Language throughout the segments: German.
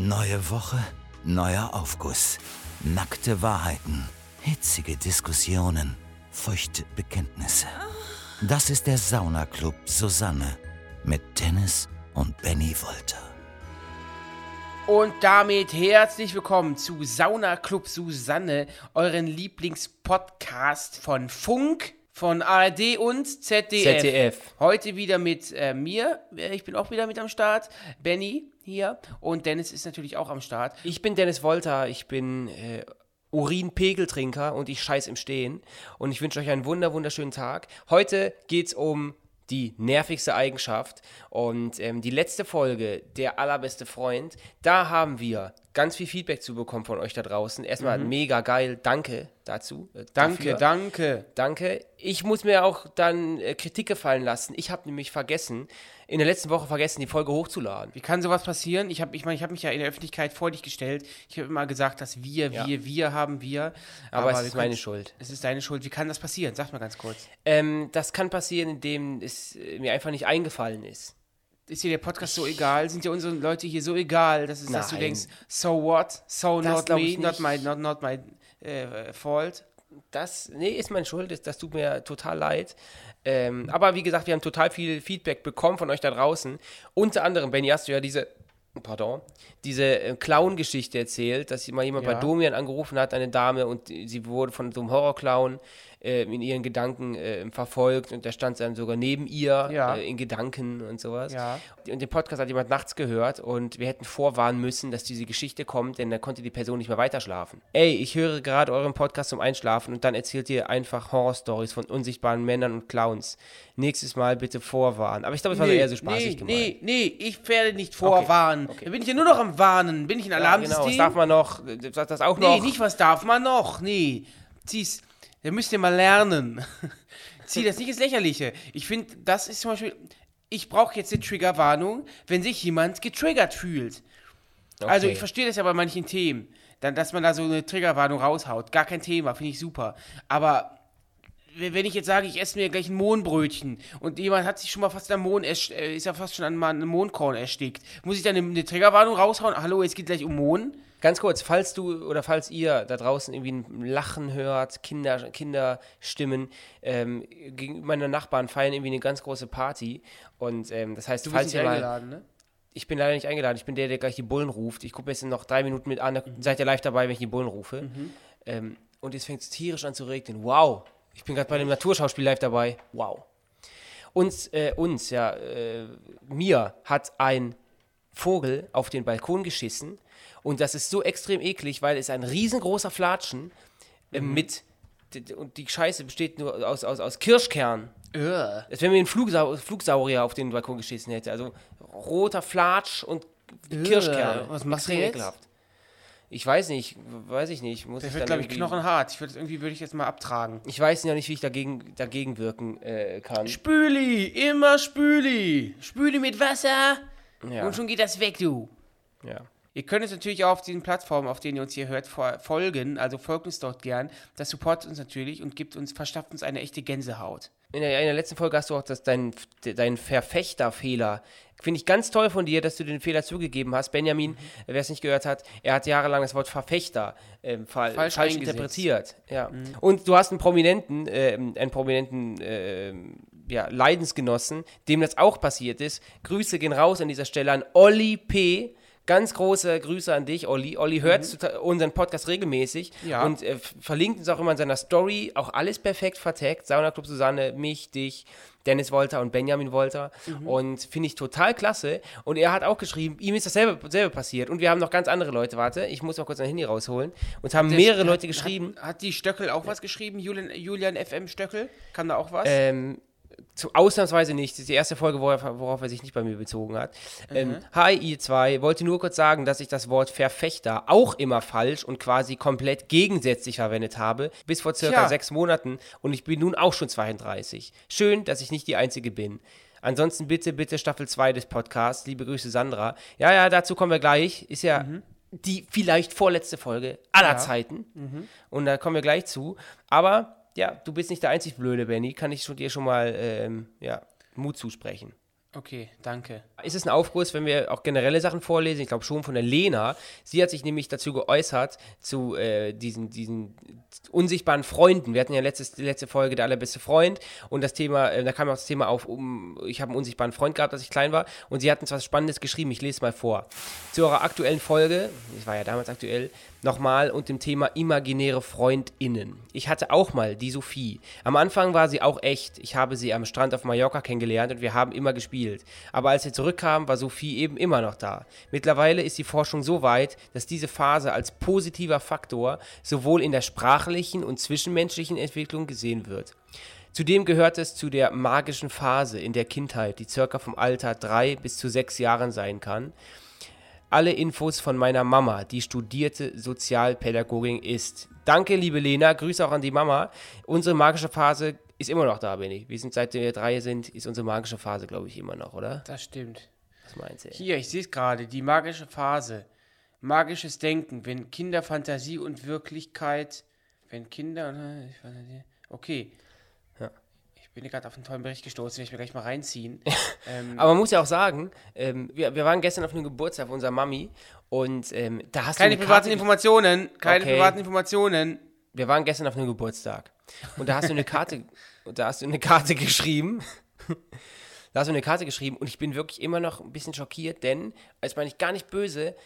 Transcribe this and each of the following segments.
Neue Woche, neuer Aufguss. Nackte Wahrheiten, hitzige Diskussionen, feuchte Bekenntnisse. Das ist der Saunaclub Susanne mit Dennis und Benny Wolter. Und damit herzlich willkommen zu Sauna Club Susanne, euren Lieblingspodcast von Funk, von ARD und ZDF. ZDF. Heute wieder mit äh, mir. Ich bin auch wieder mit am Start. Benny hier. Und Dennis ist natürlich auch am Start. Ich bin Dennis Wolter, ich bin äh, Urinpegeltrinker und ich scheiß im Stehen. Und ich wünsche euch einen wunder, wunderschönen Tag. Heute geht's um die nervigste Eigenschaft. Und ähm, die letzte Folge, der allerbeste Freund, da haben wir ganz viel Feedback zu bekommen von euch da draußen. Erstmal mega geil, danke dazu. äh, Mhm. Danke, dafür. danke. Danke. Ich muss mir auch dann äh, Kritik gefallen lassen. Ich habe nämlich vergessen, in der letzten Woche vergessen, die Folge hochzuladen. Wie kann sowas passieren? Ich habe ich mein, ich hab mich ja in der Öffentlichkeit vor dich gestellt. Ich habe immer gesagt, dass wir, Ja. wir, wir haben wir. Aber, es wir ist meine Schuld. Es ist deine Schuld. Wie kann das passieren? Sag mal ganz kurz. Ähm, das kann passieren, indem es äh, mir einfach nicht eingefallen ist. Ist dir der Podcast so egal? Sind dir unsere Leute hier so egal, dass, es, dass du denkst, so what? So Das not me, not my, not, not my äh, fault. Das, nee, ist meine Schuld, das, das tut mir total leid. Ähm, aber wie gesagt, wir haben total viel Feedback bekommen von euch da draußen. Unter anderem, Benny, hast du ja diese, pardon, diese äh, Clown-Geschichte erzählt, dass mal jemand Ja. bei Domian angerufen hat, eine Dame, und sie wurde von so einem Horrorclown äh, in ihren Gedanken äh, verfolgt und der stand dann sogar neben ihr Ja. äh, in Gedanken und sowas. Ja. Und den Podcast hat jemand nachts gehört und wir hätten vorwarnen müssen, dass diese Geschichte kommt, denn da konnte die Person nicht mehr weiterschlafen. Ey, ich höre gerade euren Podcast zum Einschlafen und dann erzählt ihr einfach Horrorstories von unsichtbaren Männern und Clowns. Nächstes Mal bitte vorwarnen. Aber ich glaube, es war so eher so spaßig nee, gemeint. nee, nee, ich werde nicht vorwarnen. okay. Da bin ich ja nur noch am Warnen. Bin ich ein Ja, Alarmsystem? genau, das darf man noch, das das auch nee, noch. nicht was darf man noch. Nee. Zieh's. Da müsst ihr mal lernen. Zieh das nicht ins Lächerliche. Ich finde, das ist zum Beispiel. Ich brauche jetzt eine Triggerwarnung, wenn sich jemand getriggert fühlt. Also Okay. ich verstehe das ja bei manchen Themen, dann, dass man da so eine Triggerwarnung raushaut. Gar kein Thema, finde ich super. Aber wenn ich jetzt sage, ich esse mir gleich ein Mohnbrötchen und jemand hat sich schon mal fast am Mohn, äh, ist ja fast schon an einem Mohnkorn erstickt, muss ich dann eine, eine Triggerwarnung raushauen? Hallo, es geht gleich um Mohn? Ganz kurz, falls du oder falls ihr da draußen irgendwie ein Lachen hört, Kinder, Kinderstimmen, ähm, gegenüber meiner Nachbarn feiern irgendwie eine ganz große Party. Und ähm, das heißt, Du falls bist ihr nicht mal. eingeladen, ne? Ich bin leider nicht eingeladen. Ich bin der, der gleich die Bullen ruft. Ich gucke mir jetzt noch drei Minuten mit an. Da seid ihr live dabei, wenn ich die Bullen rufe. Ähm, und jetzt fängt es tierisch an zu regnen. Wow. Ich bin gerade bei dem Naturschauspiel live dabei. Wow. Uns, äh, uns, ja, äh, mir hat ein Vogel auf den Balkon geschissen. Und das ist so extrem eklig, weil es ein riesengroßer Flatschen äh, mit. d- d- Und die Scheiße besteht nur aus, aus, aus Kirschkern. Ugh. Als wenn mir ein Flugsau Flugsaurier auf den Balkon geschissen hätte. Also roter Flatsch und Kirschkerne. was machst du jetzt? ekelhaft. Ich weiß nicht, weiß ich nicht. Muss Der ich wird, glaube ich, knochenhart. Ich würd, irgendwie würde ich jetzt mal abtragen. Ich weiß ja nicht, wie ich dagegen, dagegen wirken äh, kann. Spüli, immer Spüli. Spüli mit Wasser. Ja. Und schon geht das weg, du. ja. Ihr könnt uns natürlich auch auf diesen Plattformen, auf denen ihr uns hier hört, fol- folgen. Also folgt uns dort gern. Das supportet uns natürlich und gibt uns, verschafft uns eine echte Gänsehaut. In der, in der letzten Folge hast du auch das, dein, dein Verfechterfehler. Finde ich ganz toll von dir, dass du den Fehler zugegeben hast. Benjamin, wer es nicht gehört hat, er hat jahrelang das Wort Verfechter ähm, fa Falsch falsch, interpretiert. Ja. Und du hast einen prominenten, ähm, einen prominenten ähm, ja, Leidensgenossen, dem das auch passiert ist. Grüße gehen raus an dieser Stelle an Olli P. Ganz große Grüße an dich, Olli. Olli hört zuta- unseren Podcast regelmäßig Ja. und äh, verlinkt uns auch immer in seiner Story. Auch alles perfekt vertagt. Sauna Club Susanne, mich, dich, Dennis Wolter und Benjamin Wolter. Und finde ich total klasse. Und er hat auch geschrieben, ihm ist dasselbe, dasselbe passiert. Und wir haben noch ganz andere Leute. Warte, ich muss mal kurz mein Handy rausholen. Und haben mehrere Leute geschrieben. Hat, hat die Stöckel auch was geschrieben? Julian, Julian FM Stöckel? Kann da auch was? Ähm, zu, ausnahmsweise nicht. Das ist die erste Folge, worauf, worauf er sich nicht bei mir bezogen hat. Ähm, hi, ihr zwei. Wollte nur kurz sagen, dass ich das Wort Verfechter auch immer falsch und quasi komplett gegensätzlich verwendet habe. Bis vor circa Tja. sechs Monaten. Und ich bin nun auch schon 32. Schön, dass ich nicht die Einzige bin. Ansonsten bitte, bitte Staffel 2 des Podcasts. Liebe Grüße, Sandra. Ja, ja, dazu kommen wir gleich. Ist ja die vielleicht vorletzte Folge aller Zeiten. Und da kommen wir gleich zu. Aber ja, du bist nicht der einzig Blöde, Benny. Kann ich schon, dir schon mal ähm, ja, Mut zusprechen. Okay, danke. Ist es ein Aufguss, wenn wir auch generelle Sachen vorlesen? Ich glaube schon von der Lena. Sie hat sich nämlich dazu geäußert, zu äh, diesen, diesen unsichtbaren Freunden. Wir hatten ja letztes, die letzte Folge der allerbeste Freund und das Thema, äh, da kam auch das Thema auf, um, ich habe einen unsichtbaren Freund gehabt, als ich klein war und sie hatten was Spannendes geschrieben. Ich lese mal vor. Zu eurer aktuellen Folge, das war ja damals aktuell, nochmal und dem Thema imaginäre FreundInnen. Ich hatte auch mal die Sophie. Am Anfang war sie auch echt. Ich habe sie am Strand auf Mallorca kennengelernt und wir haben immer gespielt. Aber als sie zurückkam, war Sophie eben immer noch da. Mittlerweile ist die Forschung so weit, dass diese Phase als positiver Faktor sowohl in der sprachlichen und zwischenmenschlichen Entwicklung gesehen wird. Zudem gehört es zu der magischen Phase in der Kindheit, die circa vom Alter drei bis zu sechs Jahren sein kann alle Infos von meiner Mama, die studierte Sozialpädagogin ist. Danke, liebe Lena. Grüße auch an die Mama. Unsere magische Phase ist immer noch da, Benny. Wir sind seitdem wir drei sind, ist unsere magische Phase, glaube ich, immer noch, oder? Das stimmt. Was meinst du? Hier, ich sehe es gerade, die magische Phase. Magisches Denken, wenn Kinder Fantasie und Wirklichkeit, wenn Kinder, okay. Bin gerade auf einen tollen Bericht gestoßen, den ich mir gleich mal reinziehen. ähm, Aber man muss ja auch sagen, ähm, wir, wir waren gestern auf einem Geburtstag unserer Mami und ähm, da hast keine du eine privaten Karte, Informationen, keine Okay. privaten Informationen. Wir waren gestern auf einem Geburtstag und da hast du eine Karte, und da hast du eine Karte geschrieben. Da hast du eine Karte geschrieben und ich bin wirklich immer noch ein bisschen schockiert, denn, als meine ich gar nicht böse,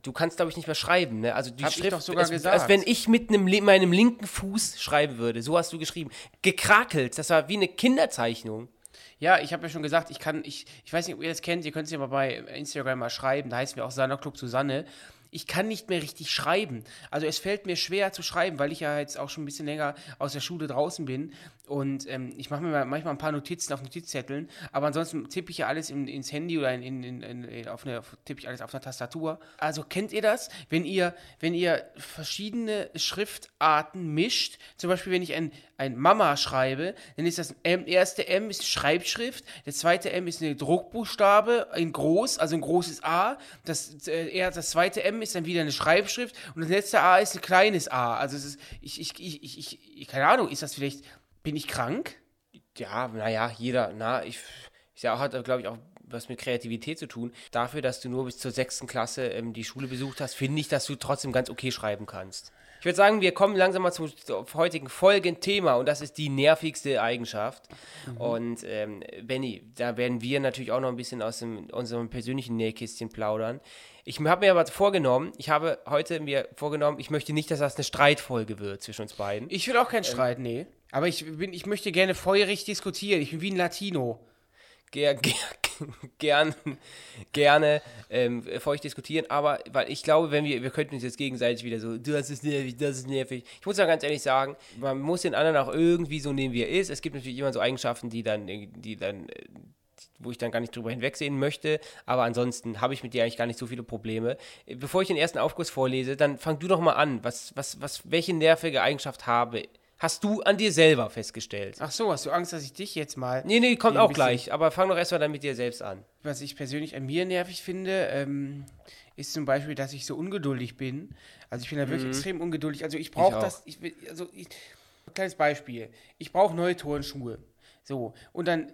du kannst, glaube ich, nicht mehr schreiben. Ne? Also die Hab ich Schrift, doch sogar als, gesagt. als wenn ich mit einem, meinem linken Fuß schreiben würde. So hast du geschrieben. Gekrakelt, das war wie eine Kinderzeichnung. Ja, ich habe ja schon gesagt, ich kann, ich, ich weiß nicht, ob ihr das kennt, ihr könnt es ja mal bei Instagram mal schreiben, da heißen wir auch Sanna Club Susanne. Ich kann nicht mehr richtig schreiben. Also es fällt mir schwer zu schreiben, weil ich ja jetzt auch schon ein bisschen länger aus der Schule draußen bin. Und ähm, ich mache mir mal- manchmal ein paar Notizen auf Notizzetteln, aber ansonsten tippe ich ja alles in, ins Handy oder in, in, in, auf eine, tippe ich alles auf einer Tastatur. Also kennt ihr das? Wenn ihr, wenn ihr verschiedene Schriftarten mischt, zum Beispiel wenn ich ein, ein Mama schreibe, dann ist das M, erste M ist Schreibschrift, der zweite M ist eine Druckbuchstabe in groß, also ein großes A, das, äh, das zweite M ist dann wieder eine Schreibschrift und das letzte A ist ein kleines A. Also es ist, ich, ich, ich, ich, ich keine Ahnung, ist das vielleicht, bin ich krank? Ja, naja, jeder, na, ich, ich ja, hat, glaube ich, auch was mit Kreativität zu tun. Dafür, dass du nur bis zur sechsten Klasse ähm, die Schule besucht hast, finde ich, dass du trotzdem ganz okay schreiben kannst. Ich würde sagen, wir kommen langsam mal zum, heutigen Folgenthema und das ist die nervigste Eigenschaft. Und ähm, Benny, da werden wir natürlich auch noch ein bisschen aus dem, unserem persönlichen Nähkästchen plaudern. Ich habe mir aber vorgenommen, ich habe heute mir vorgenommen, ich möchte nicht, dass das eine Streitfolge wird zwischen uns beiden. Ich will auch keinen Streit, nee. Aber ich, bin, ich möchte gerne feurig diskutieren. Ich bin wie ein Latino. ger, ger, gern, gerne ähm, feucht diskutieren, aber weil ich glaube, wenn wir, wir könnten uns jetzt gegenseitig wieder so, das ist nervig, das ist nervig. Ich muss ja ganz ehrlich sagen, man muss den anderen auch irgendwie so nehmen, wie er ist. Es gibt natürlich immer so Eigenschaften, die dann, die dann, wo ich dann gar nicht drüber hinwegsehen möchte, aber ansonsten habe ich mit dir eigentlich gar nicht so viele Probleme. Bevor ich den ersten Aufguss vorlese, dann fang du doch mal an. Was, was, was, welche nervige Eigenschaft habe, hast du an dir selber festgestellt? Ach so, hast du Angst, dass ich dich jetzt mal. Nee, nee, kommt auch gleich, aber fang doch erstmal dann mit dir selbst an. Was ich persönlich an mir nervig finde, ähm, ist zum Beispiel, dass ich so ungeduldig bin. Also ich bin da wirklich extrem ungeduldig. Also ich brauche auch. das. Ich, also ich, kleines Beispiel. Ich brauche neue Turnschuhe. So. Und dann.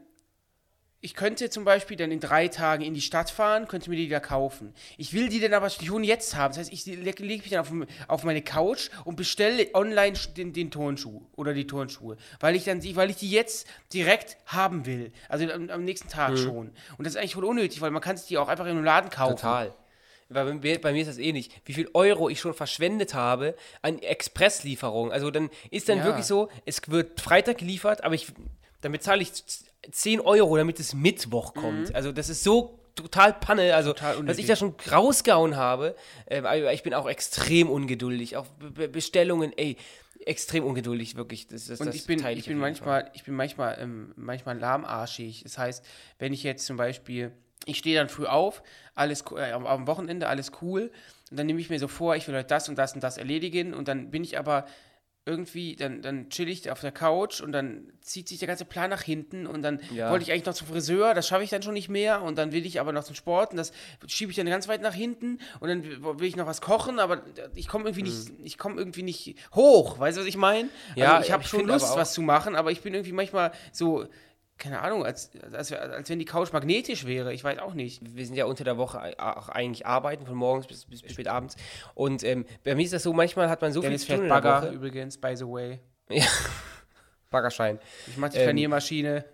Ich könnte zum Beispiel dann in drei Tagen in die Stadt fahren, könnte mir die da kaufen. Ich will die dann aber schon jetzt haben. Das heißt, ich lege leg mich dann auf, auf meine Couch und bestelle online den, den Turnschuh oder die Turnschuhe. Weil ich dann die, weil ich die jetzt direkt haben will. Also am, am nächsten Tag schon. Und das ist eigentlich voll unnötig, weil man kann sich die auch einfach in einem Laden kaufen. Total. Weil bei mir, bei mir ist das ähnlich. Wie viel Euro ich schon verschwendet habe an Expresslieferungen. Also dann ist dann Ja. wirklich so, es wird Freitag geliefert, aber ich, dann bezahle ich 10 Euro, damit es Mittwoch kommt. Also das ist so total Panne. Also, Mhm. Total was ich da schon rausgehauen habe, aber ich bin auch extrem ungeduldig. Auch Be Be Bestellungen, ey, extrem ungeduldig, wirklich. Das, das, Und ich bin, ich auf bin manchmal, ich bin manchmal, ähm, manchmal lahmarschig. Das heißt, wenn ich jetzt zum Beispiel, ich stehe dann früh auf, alles äh, am, am Wochenende alles cool, und dann nehme ich mir so vor, ich will heute das und das und das erledigen, und dann bin ich aber irgendwie, dann, dann chill ich auf der Couch und dann zieht sich der ganze Plan nach hinten und dann Ja. wollte ich eigentlich noch zum Friseur, das schaffe ich dann schon nicht mehr und dann will ich aber noch zum Sport und das schiebe ich dann ganz weit nach hinten und dann will ich noch was kochen, aber ich komme irgendwie nicht, ich komme irgendwie nicht hoch, weißt du, was ich meine? Mhm. Ja, also ich habe ich schon Lust, was zu machen, aber ich bin irgendwie manchmal so keine Ahnung, als, als, als wenn die Couch magnetisch wäre. Ich weiß auch nicht. wir sind ja unter der Woche auch eigentlich arbeiten, von morgens bis, bis, bis spät abends. Und ähm, bei mir ist das so, manchmal hat man so Dennis viel fährt Bagger Woche. übrigens, by the way. Baggerschein. Ich mach die Ähm, Planiermaschine.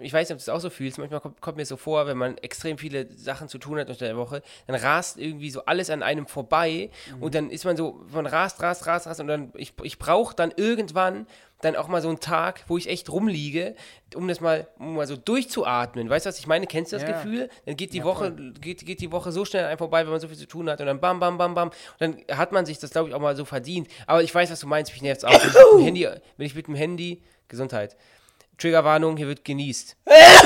Ich weiß nicht, ob du es auch so fühlst. Manchmal kommt, kommt mir so vor, wenn man extrem viele Sachen zu tun hat unter der Woche, dann rast irgendwie so alles an einem vorbei und dann ist man so, man rast, rast, rast, rast und dann, ich, ich brauche dann irgendwann dann auch mal so einen Tag, wo ich echt rumliege, um das mal, um mal so durchzuatmen. Weißt du, was ich meine? Kennst du das Ja. Gefühl? Dann geht die Ja, Woche, geht, geht die Woche so schnell an einem vorbei, wenn man so viel zu tun hat und dann bam, bam, bam, bam. Und dann hat man sich das, glaube ich, auch mal so verdient. Aber ich weiß, was du meinst, mich nervt es auch. Wenn ich, mit dem Handy, wenn ich mit dem Handy, Gesundheit, Triggerwarnung, hier wird genießt.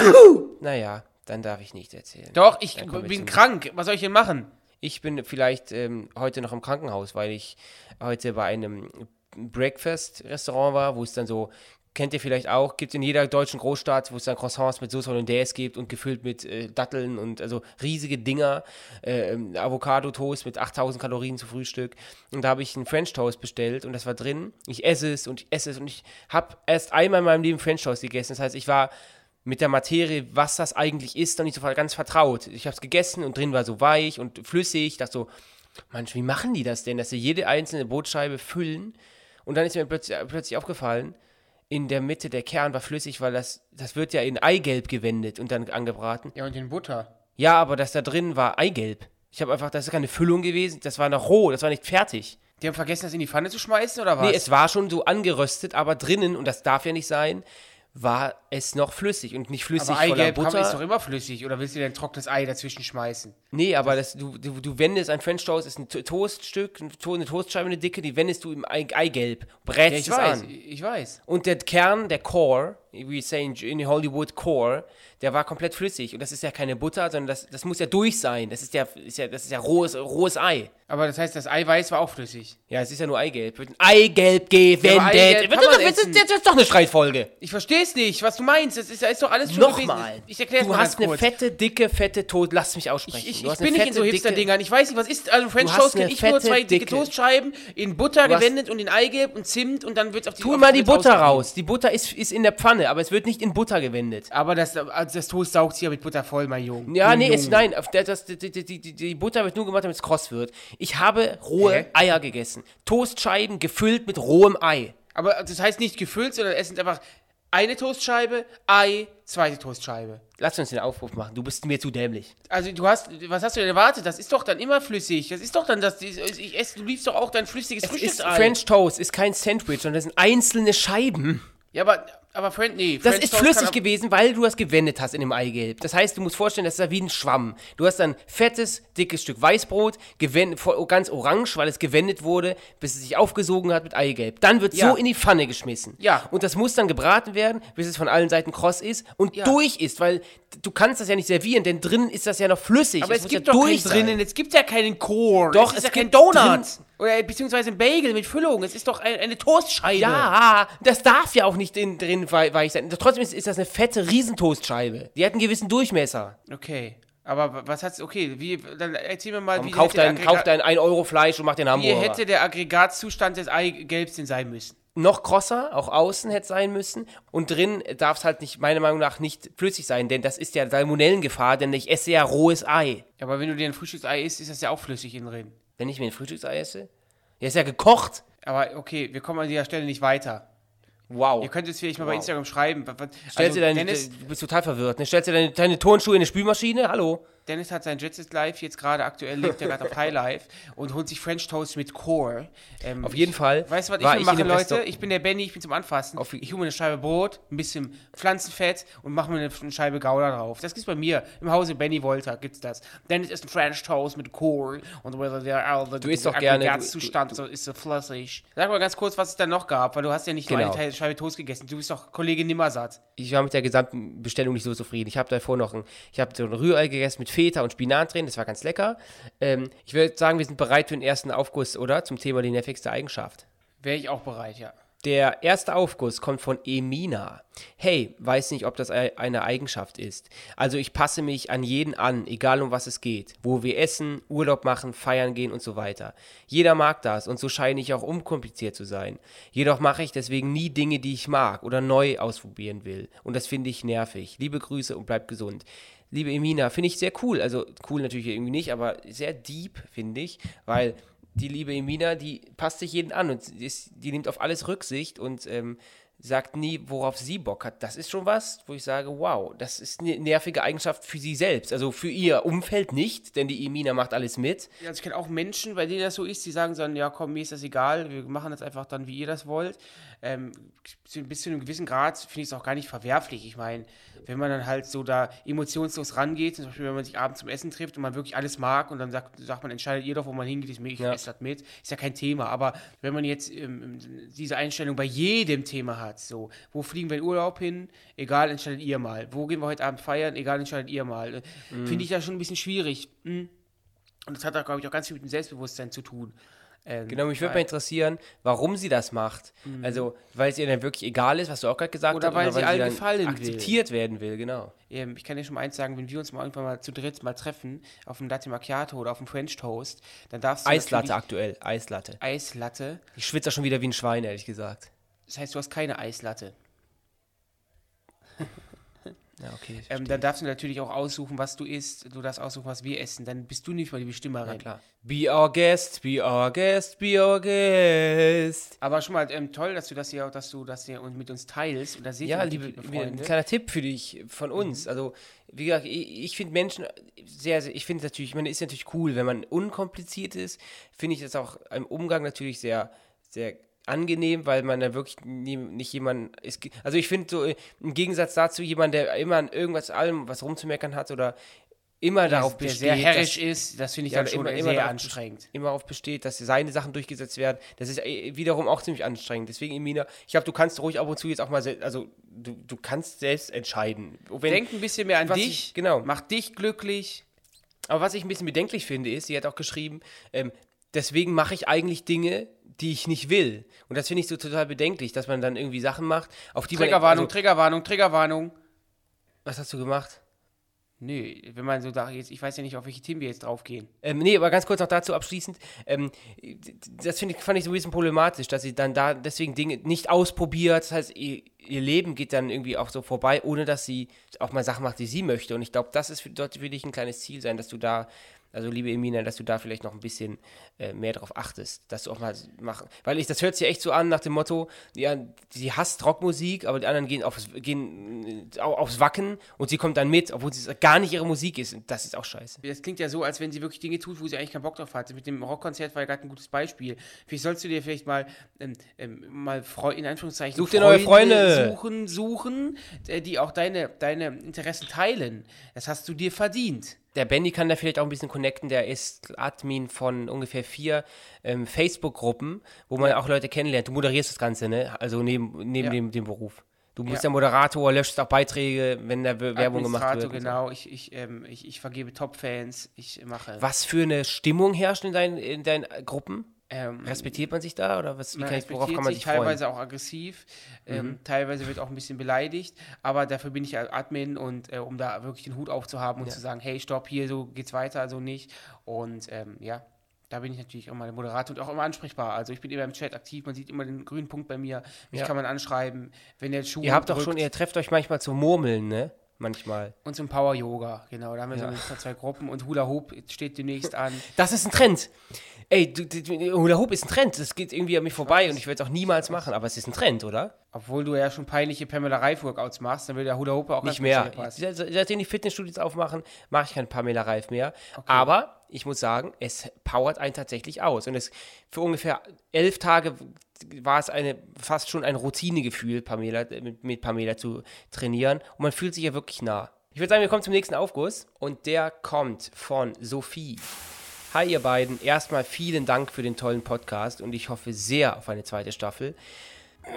naja, dann darf ich nichts erzählen. Doch, ich bin krank. Was soll ich denn machen? Ich bin vielleicht ähm, heute noch im Krankenhaus, weil ich heute bei einem Breakfast-Restaurant war, wo es dann so, kennt ihr vielleicht auch, gibt es in jeder deutschen Großstadt, wo es dann Croissants mit Sauce Hollandaise gibt und gefüllt mit äh, Datteln und also riesige Dinger, äh, ähm, Avocado-Toast mit 8000 Kalorien zu Frühstück. Und da habe ich einen French Toast bestellt und das war drin. Ich esse es und ich esse es und ich habe erst einmal in meinem Leben French Toast gegessen. Das heißt, ich war mit der Materie, was das eigentlich ist, noch nicht so ganz vertraut. Ich habe es gegessen und drin war so weich und flüssig. Ich dachte so, Mensch, wie machen die das denn, dass sie jede einzelne Brotscheibe füllen? Und dann ist mir plötzlich, plötzlich aufgefallen, in der Mitte der Kern war flüssig, weil das, das wird ja in Eigelb gewendet und dann angebraten. Ja, und in Butter. Ja, aber das da drin war Eigelb. Ich habe einfach, das ist keine Füllung gewesen, das war noch roh, das war nicht fertig. Die haben vergessen, das in die Pfanne zu schmeißen, oder was? Nee, es war schon so angeröstet, aber drinnen, und das darf ja nicht sein, war es noch flüssig und nicht flüssig aber voller Eigelb Butter. ist doch immer flüssig. Oder willst du dir ein trockenes Ei dazwischen schmeißen? Nee, aber das, du, du, du wendest ein French Toast, ist ein To- Toaststück, ein To- eine Toastscheibe, eine dicke, die wendest du im Ei, Eigelb, brätst Ja, ich es weiß. an. Ich weiß. Und der Kern, der Core, we say in- in Hollywood Core, der war komplett flüssig. Und das ist ja keine Butter, sondern das, das muss ja durch sein. Das ist ja, ist ja, das ist ja rohes, rohes Ei. Aber das heißt, das Eiweiß war auch flüssig. Ja, es ist ja nur Eigelb. Wird ein Eigelb gewendet. Eigelb das, man das, ist doch eine Streitfolge. Ich verstehe es nicht, was du meinst. Das ist, das ist doch alles schon. Nochmal. Ich erkläre es Du mal hast ganz eine kurz. fette, dicke, fette Toast. Lass mich aussprechen. Ich, ich, Du ich hast bin nicht in so Hipster-Dingern. Ich weiß nicht, was ist. Also French Du hast Toast kenne ich nur zwei dicke dicke- Toastscheiben in Butter Du hast- gewendet und in Eigelb und Zimt und dann wird es auf die Tu mal die Butter raus. Die Butter ist, ist in der Pfanne, aber es wird nicht in Butter gewendet. Aber das, also das Toast saugt sich ja mit Butter voll, mein Junge. Ja, nee, es, nein, das, die, die, die, die, Butter wird nur gemacht, damit es kross wird. Ich habe rohe Hä? Eier gegessen. Toastscheiben gefüllt mit rohem Ei. Aber das heißt nicht gefüllt, sondern es sind einfach eine Toastscheibe, Ei, zweite Toastscheibe. Lass uns den Aufruf machen. Du bist mir zu dämlich. Also du hast, was hast du denn erwartet? Das ist doch dann immer flüssig. Das ist doch dann das, ich esse, du liebst doch auch dein flüssiges Es ist Frühstücksei. French Toast, ist kein Sandwich, sondern das sind einzelne Scheiben. Ja, aber, aber Friend, nee. Das French ist Toast flüssig gewesen, weil du das gewendet hast in dem Eigelb. Das heißt, du musst vorstellen, das ist ja wie ein Schwamm. Du hast dann fettes, dickes Stück Weißbrot, gewendet, ganz orange, weil es gewendet wurde, bis es sich aufgesogen hat mit Eigelb. Dann wird Ja. so in die Pfanne geschmissen. Ja. Und das muss dann gebraten werden, bis es von allen Seiten kross ist und Ja. durch ist, weil du kannst das ja nicht servieren, denn drinnen ist das ja noch flüssig. Aber es, muss gibt ja doch durch keinen drinnen, es gibt ja keinen Core. Doch, es ist es ja kein gibt Donut. Oder beziehungsweise ein Bagel mit Füllung. Es ist doch ein, eine Toastscheibe. Ja, das darf ja auch nicht in, drin wei- weich sein. Trotzdem ist, ist das eine fette Riesentoastscheibe. Die hat einen gewissen Durchmesser. Okay. Aber was hat's, okay, wie, dann erzähl mir mal, Komm, wie, kauf, dein, kauf dein 1 Euro Fleisch und mach den wie Hamburger. hätte der Aggregatzustand des Eigelbs denn sein müssen? Noch krosser, auch außen hätte sein müssen. Und drin darf es halt nicht, meiner Meinung nach, nicht flüssig sein, denn das ist ja Salmonellengefahr, denn ich esse ja rohes Ei. Ja, aber wenn du dir ein Frühstücksei isst, ist das ja auch flüssig innen drin. Wenn ich mir ein Frühstücksei esse? Ja, ist ja gekocht. Aber okay, wir kommen an dieser Stelle nicht weiter. Wow. Ihr könnt es vielleicht mal bei Wow. Instagram schreiben. Was- Stellst also du deine, Dennis, du bist total verwirrt. Ne? Stellst du deine, deine Turnschuhe in eine Spülmaschine? Hallo? Dennis hat sein Jetset Live jetzt gerade aktuell, lebt er gerade auf High Life und holt sich French Toast mit Core. Ähm, Auf jeden Fall Weißt du, was ich mir ich in mache, dem Leute? Restaurant- Ich bin der Benny, ich bin zum Anfassen. Auf- ich hole mir eine Scheibe Brot, ein bisschen Pflanzenfett und mache mir eine, eine Scheibe Gouda drauf. Das gibt's bei mir. Im Hause Benny Wolter gibt's das. Dennis ist ein French Toast mit Core und whether der all Du isst doch gerne- Zustand so ist so flüssig. Sag mal ganz kurz, was es da noch gab, weil du hast ja nicht nur Genau. eine Teil- Scheibe Toast gegessen. Du bist doch Kollege Nimmersatt. ich war mit der gesamten Bestellung nicht so zufrieden. Ich habe davor noch ein, ich habe so ein Rührei gegessen mit Feta und Spinat drin, das war ganz lecker. Ähm, ich würde sagen, wir sind bereit für den ersten Aufguss, oder? Zum Thema die nervigste Eigenschaft. Wäre ich auch bereit, ja. Der erste Aufguss kommt von Emina. Hey, weiß nicht, ob das eine Eigenschaft ist. Also ich passe mich an jeden an, egal um was es geht. Wo wir essen, Urlaub machen, feiern gehen und so weiter. Jeder mag das und so scheine ich auch unkompliziert zu sein. Jedoch mache ich deswegen nie Dinge, die ich mag oder neu ausprobieren will. Und das finde ich nervig. Liebe Grüße und bleib gesund. Liebe Emina, finde ich sehr cool. Also cool natürlich irgendwie nicht, aber sehr deep, finde ich, weil die liebe Emina, die passt sich jeden an und ist, die nimmt auf alles Rücksicht und ähm, sagt nie, worauf sie Bock hat. Das ist schon was, wo ich sage, wow, das ist eine nervige Eigenschaft für sie selbst. Also für ihr Umfeld nicht, denn die Emina macht alles mit. Ja, also ich kenne auch Menschen, bei denen das so ist, die sagen dann, ja komm, mir ist das egal, wir machen das einfach dann, wie ihr das wollt. Ähm, bis zu einem gewissen Grad finde ich es auch gar nicht verwerflich. Ich meine, wenn man dann halt so da emotionslos rangeht, zum Beispiel wenn man sich abends zum Essen trifft und man wirklich alles mag und dann sagt, sagt man, entscheidet ihr doch, wo man hingeht, ich, ich ja. esse das mit, ist ja kein Thema. Aber wenn man jetzt ähm, diese Einstellung bei jedem Thema hat, so, wo fliegen wir in Urlaub hin, egal, entscheidet ihr mal. Wo gehen wir heute Abend feiern, egal, entscheidet ihr mal. Mhm. Finde ich ja schon ein bisschen schwierig. Hm? Und das hat da, glaube ich, auch ganz viel mit dem Selbstbewusstsein zu tun. Ähm, genau, mich würde mal interessieren, warum sie das macht. Mhm. Also, weil es ihr dann wirklich egal ist, was du auch gerade gesagt oder hast. Weil oder weil sie allen gefallen akzeptiert will. werden will, genau. Ähm, ich kann dir schon mal eins sagen, wenn wir uns mal irgendwann mal zu dritt mal treffen, auf dem Latte Macchiato oder auf dem French Toast, dann darfst du Eislatte aktuell, Eislatte. Eislatte. Ich schwitze schon wieder wie ein Schwein, ehrlich gesagt. Das heißt, du hast keine Eislatte. Ja, okay. Ähm, dann darfst du natürlich auch aussuchen, was du isst. Du darfst aussuchen, was wir essen. Dann bist du nicht mal die Bestimmerin. Ja, klar. Be our guest, be our guest, be our guest. Aber schon mal ähm, toll, dass du das hier, dass du das hier mit uns teilst. Und da seht ja, liebe, liebe ein kleiner Tipp für dich von uns. Mhm. Also, wie gesagt, ich, ich finde Menschen sehr, sehr ich finde es natürlich, man ist natürlich cool, wenn man unkompliziert ist, finde ich das auch im Umgang natürlich sehr, sehr angenehm, weil man da wirklich nie, nicht jemand ist. Also ich finde so im Gegensatz dazu jemand, der immer an irgendwas allem was rumzumeckern hat oder immer der, darauf besteht, der sehr herrisch dass, ist, das finde ich ja, dann schon immer, immer sehr anstrengend. Immer darauf besteht, dass seine Sachen durchgesetzt werden. Das ist äh, wiederum auch ziemlich anstrengend. Deswegen, Emina, ich glaube, du kannst ruhig ab und zu jetzt auch mal, also du, du kannst selbst entscheiden. Wenn, Denk ein bisschen mehr an dich, ich, genau. mach dich glücklich. Aber was ich ein bisschen bedenklich finde, ist, sie hat auch geschrieben, ähm, deswegen mache ich eigentlich Dinge, die ich nicht will. Und das finde ich so total bedenklich, dass man dann irgendwie Sachen macht, auf die Triggerwarnung, man. Also, Triggerwarnung, Triggerwarnung. Was hast du gemacht? Nee, wenn man so da jetzt, ich weiß ja nicht, auf welche Themen wir jetzt draufgehen. Ähm, nee, aber ganz kurz noch dazu abschließend. Ähm, das ich, fand ich so ein bisschen problematisch, dass sie dann da deswegen Dinge nicht ausprobiert. Das heißt, ihr, ihr, Leben geht dann irgendwie auch so vorbei, ohne dass sie auch mal Sachen macht, die sie möchte. Und ich glaube, das ist für, dort für dich ein kleines Ziel sein, dass du da also liebe Emina, dass du da vielleicht noch ein bisschen äh, mehr drauf achtest, dass du auch mal machen. Weil ich, das hört sich echt so an nach dem Motto, ja, sie hasst Rockmusik, aber die anderen gehen aufs, gehen äh, aufs Wacken und sie kommt dann mit, obwohl es gar nicht ihre Musik ist. Und das ist auch scheiße. Das klingt ja so, als wenn sie wirklich Dinge tut, wo sie eigentlich keinen Bock drauf hatte. Mit dem Rockkonzert war ja gerade ein gutes Beispiel. Vielleicht sollst du dir vielleicht mal, ähm, ähm, mal in Anführungszeichen Such dir neue Freunde suchen, suchen, äh, die auch deine, deine Interessen teilen. Das hast du dir verdient der Benny kann da vielleicht auch ein bisschen connecten, der ist Admin von ungefähr vier ähm, Facebook-Gruppen, wo man ja. auch Leute kennenlernt. Du moderierst das Ganze, ne? Also neben, neben ja. dem, dem Beruf. Du bist ja. der Moderator, löscht auch Beiträge, wenn da Werbung gemacht wird. genau. So. Ich, ich, ähm, ich, ich vergebe Top-Fans. Ich mache. Was für eine Stimmung herrscht in deinen, in deinen Gruppen? Ähm, Respektiert man sich da oder was, wie kann ich, worauf kann man sich, sich teilweise freuen? auch aggressiv, ähm, mhm. teilweise wird auch ein bisschen beleidigt, aber dafür bin ich Admin und äh, um da wirklich den Hut aufzuhaben und ja. zu sagen, hey, stopp, hier, so geht's weiter, also nicht. Und ähm, ja, da bin ich natürlich auch mal der Moderator und auch immer ansprechbar. Also ich bin immer im Chat aktiv, man sieht immer den grünen Punkt bei mir. Mich ja. kann man anschreiben, wenn der Schuh. Ihr habt doch schon, ihr trefft euch manchmal zum Murmeln, ne? manchmal. Und zum Power Yoga, genau. Da haben wir ja. so zwei Gruppen und Hula Hoop steht demnächst an. Das ist ein Trend. Ey, du, du, Hula Hoop ist ein Trend. Das geht irgendwie an mich vorbei und ich werde es auch niemals machen, aber es ist ein Trend, oder? Obwohl du ja schon peinliche Pamela Reif Workouts machst, dann will der Hula Hoop auch nicht mehr. Seitdem die Fitnessstudios aufmachen, mache ich keinen Pamela Reif mehr. Okay. Aber ich muss sagen, es powert einen tatsächlich aus. Und es für ungefähr elf Tage war es eine, fast schon ein Routinegefühl, Pamela, mit, mit Pamela zu trainieren. Und man fühlt sich ja wirklich nah. Ich würde sagen, wir kommen zum nächsten Aufguss. Und der kommt von Sophie. Hi ihr beiden, erstmal vielen Dank für den tollen Podcast und ich hoffe sehr auf eine zweite Staffel.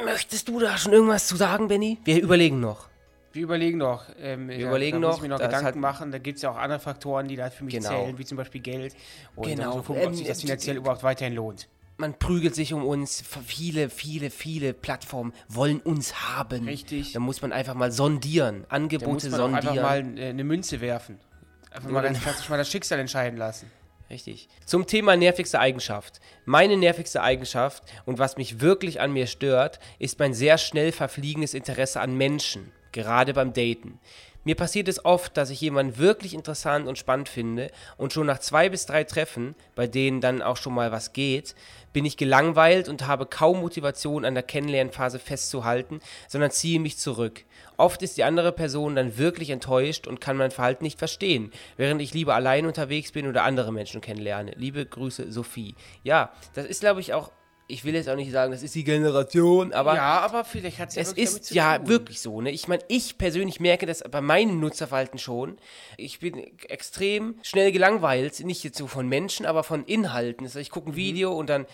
Möchtest du da schon irgendwas zu sagen, Benny? Wir überlegen noch. Wir überlegen noch. Ähm, wir da, überlegen da noch. Ich mir noch Gedanken hat, machen. Da gibt es ja auch andere Faktoren, die da für mich genau. zählen, wie zum Beispiel Geld. Und genau. so gucken, ob sich das finanziell überhaupt weiterhin lohnt. man prügelt sich um uns. Viele, viele, viele Plattformen wollen uns haben. Richtig. Da muss man einfach mal sondieren, Da muss Angebote man sondieren. einfach mal äh, eine Münze werfen. Einfach mal ganz klassisch mal das Schicksal entscheiden lassen. Richtig. Zum Thema nervigste Eigenschaft. Meine nervigste Eigenschaft und was mich wirklich an mir stört, ist mein sehr schnell verfliegendes Interesse an Menschen, gerade beim Daten. Mir passiert es oft, dass ich jemanden wirklich interessant und spannend finde und schon nach zwei bis drei Treffen, bei denen dann auch schon mal was geht, bin ich gelangweilt und habe kaum Motivation an der Kennenlernphase festzuhalten, sondern ziehe mich zurück. Oft ist die andere Person dann wirklich enttäuscht und kann mein Verhalten nicht verstehen, während ich lieber allein unterwegs bin oder andere Menschen kennenlerne. Liebe Grüße, Sophie. Ja, das ist, glaube ich, auch, ich will jetzt auch nicht sagen, das ist die Generation, aber ja, aber vielleicht hat es ja es ist ja wirklich so, ne? Ich meine, ich persönlich merke das bei meinem Nutzerverhalten schon. Ich bin extrem schnell gelangweilt, nicht jetzt so von Menschen, aber von Inhalten. Das heißt, ich gucke Mhm. ein Video und dann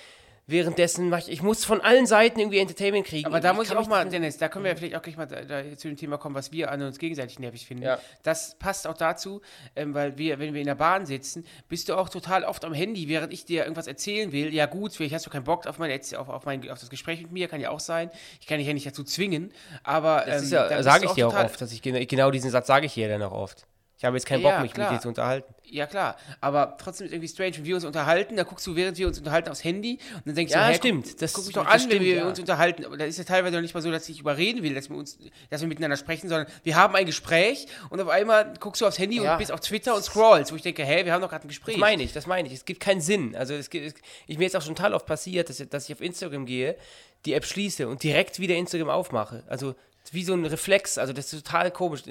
währenddessen mache ich, ich muss von allen Seiten irgendwie Entertainment kriegen. Aber da Und muss ich auch mal, Dennis, da können wir ja vielleicht auch gleich mal da, da zu dem Thema kommen, was wir an uns gegenseitig nervig finden. Ja. Das passt auch dazu, ähm, weil wir, wenn wir in der Bahn sitzen, bist du auch total oft am Handy, während ich dir irgendwas erzählen will. Ja gut, vielleicht hast du keinen Bock auf, mein, auf, auf, mein, auf das Gespräch mit mir, kann ja auch sein. Ich kann dich ja nicht dazu zwingen, aber Das ähm, ist dann ja, sage ich dir auch oft, dass ich genau, genau diesen Satz sage ich dir dann auch oft. Ich habe jetzt keinen Bock, Ja, mich klar. mit dir zu unterhalten. Ja klar, aber trotzdem ist irgendwie strange, wenn wir uns unterhalten, dann guckst du, während wir uns unterhalten, aufs Handy und dann denkst Ja, du, hä, stimmt, Guck, das- guck mich doch an, stimmt, wenn wir ja. uns unterhalten. Aber da ist ja teilweise noch nicht mal so, dass ich überreden will, dass wir uns, dass wir miteinander sprechen, sondern wir haben ein Gespräch und auf einmal guckst du aufs Handy Ja. und bist auf Twitter und scrollst, wo ich denke, hä, wir haben doch gerade ein Gespräch. Das meine ich, das meine ich. Es gibt keinen Sinn. Also es gibt, es, ich, mir ist auch schon total oft passiert, dass, dass ich auf Instagram gehe, die App schließe und direkt wieder Instagram aufmache. Also wie so ein Reflex, also das ist total komisch.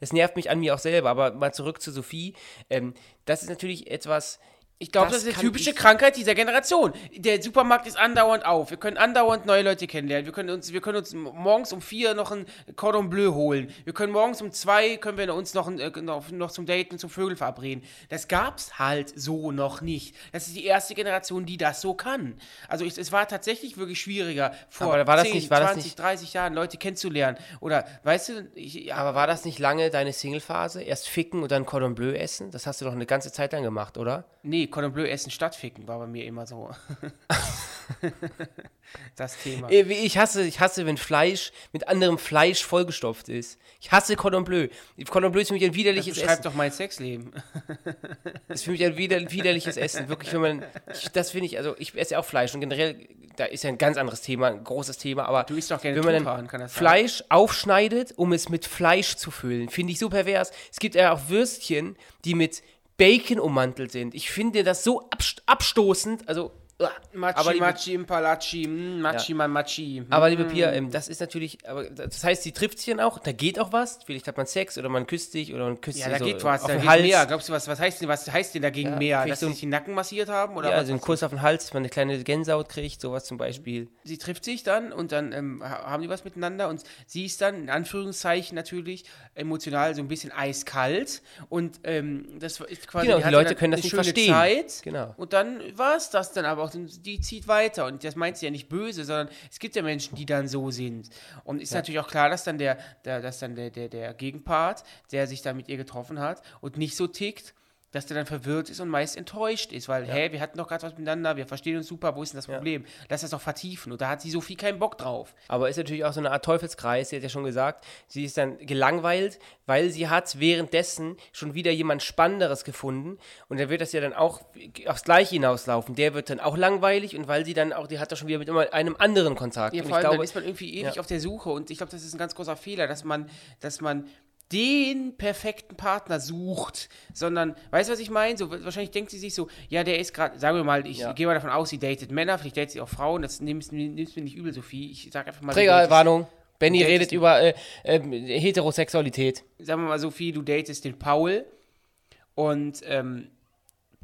Das nervt mich an mir auch selber. Aber mal zurück zu Sophie. Ähm, das ist natürlich etwas. Ich glaube, Das das, ist eine typische Krankheit dieser Generation. Der Supermarkt ist andauernd auf. Wir können andauernd neue Leute kennenlernen. Wir können uns, wir können uns morgens um vier noch ein Cordon Bleu holen. Wir können morgens um zwei können wir uns noch, ein, äh, noch, noch zum Daten, zum Vögel verabreden. Das gab's halt so noch nicht. Das ist die erste Generation, die das so kann. Also ich, es war tatsächlich wirklich schwieriger vor Aber war das 10, nicht- war das 20, nicht- 30 Jahren Leute kennenzulernen. Oder weißt du, ich, ja, Aber war das nicht lange deine Single-Phase? Erst ficken und dann Cordon Bleu essen? Das hast du doch eine ganze Zeit lang gemacht, oder? Nee, Cordon Bleu essen stattficken war bei mir immer so. das Thema. Ich hasse, ich hasse, wenn Fleisch mit anderem Fleisch vollgestopft ist. Ich hasse Cordon Bleu. Cordon Bleu ist für mich ein widerliches Essen. doch mein Sexleben. Das ist für mich ein wider, widerliches Essen. Wirklich, wenn man. Ich, das finde ich, also ich esse ja auch Fleisch und generell, da ist ja ein ganz anderes Thema, ein großes Thema, aber Du isst doch gerne wenn man dann kann das sein? Fleisch aufschneidet, um es mit Fleisch zu füllen, finde ich so pervers. Es gibt ja auch Würstchen, die mit Bacon ummantelt sind. Ich finde das so abst abstoßend, also. Machi, aber liebe, Machi, Impalachi, mm, Machi, Ja. Machi. aber liebe Pia, das ist natürlich, aber das heißt, sie trifft sich dann auch, da geht auch was. Vielleicht hat man Sex oder man küsst sich oder man küsst ja, sich da so geht was, da geht Hals. mehr. Glaubst du, was, was heißt denn, was heißt denn dagegen Ja, mehr? Dass so sie sich den Nacken massiert haben? Oder Ja, was also ein passiert? Kuss auf den Hals, man eine kleine Gänsehaut kriegt, sowas zum Beispiel. sie trifft sich dann und dann ähm, ha- haben die was miteinander und sie ist dann, in Anführungszeichen natürlich, emotional so ein bisschen eiskalt und ähm, das ist quasi Genau, die hatte Leute können das nicht verstehen. Zeit Genau. und dann war es das dann aber auch, und die zieht weiter. Und das meint sie ja nicht böse, sondern es gibt ja Menschen, die dann so sind. Und ist natürlich auch klar, dass dann der, der dass dann der, der, der Gegenpart, der sich dann mit ihr getroffen hat und nicht so tickt, dass der dann verwirrt ist und meist enttäuscht ist, weil, hä, wir hatten doch gerade was miteinander, wir verstehen uns super, wo ist denn das Problem? Lass das doch vertiefen. Und da hat sie Sophie keinen Bock drauf. Aber ist natürlich auch so eine Art Teufelskreis, sie hat ja schon gesagt, sie ist dann gelangweilt, weil sie hat währenddessen schon wieder jemand Spannenderes gefunden und dann wird das ja dann auch aufs Gleiche hinauslaufen. Der wird dann auch langweilig und weil sie dann auch, die hat doch schon wieder mit immer einem anderen Kontakt. Ja, und vor ich allem, glaube, dann ist man irgendwie ewig ja. auf der Suche und ich glaube, das ist ein ganz großer Fehler, dass man, dass man den perfekten Partner sucht, sondern, weißt du, was ich meine? So, wahrscheinlich denkt sie sich so, ja, der ist gerade, sagen wir mal, ich Ja. gehe mal davon aus, sie datet Männer, vielleicht datet sie auch Frauen, das nimmst, nimmst mir nicht übel, Sophie. Ich sag einfach mal, du Trägerwarnung. Benny Du redet über äh, ähm, Heterosexualität. sagen wir mal, Sophie, du datest den Paul und ähm,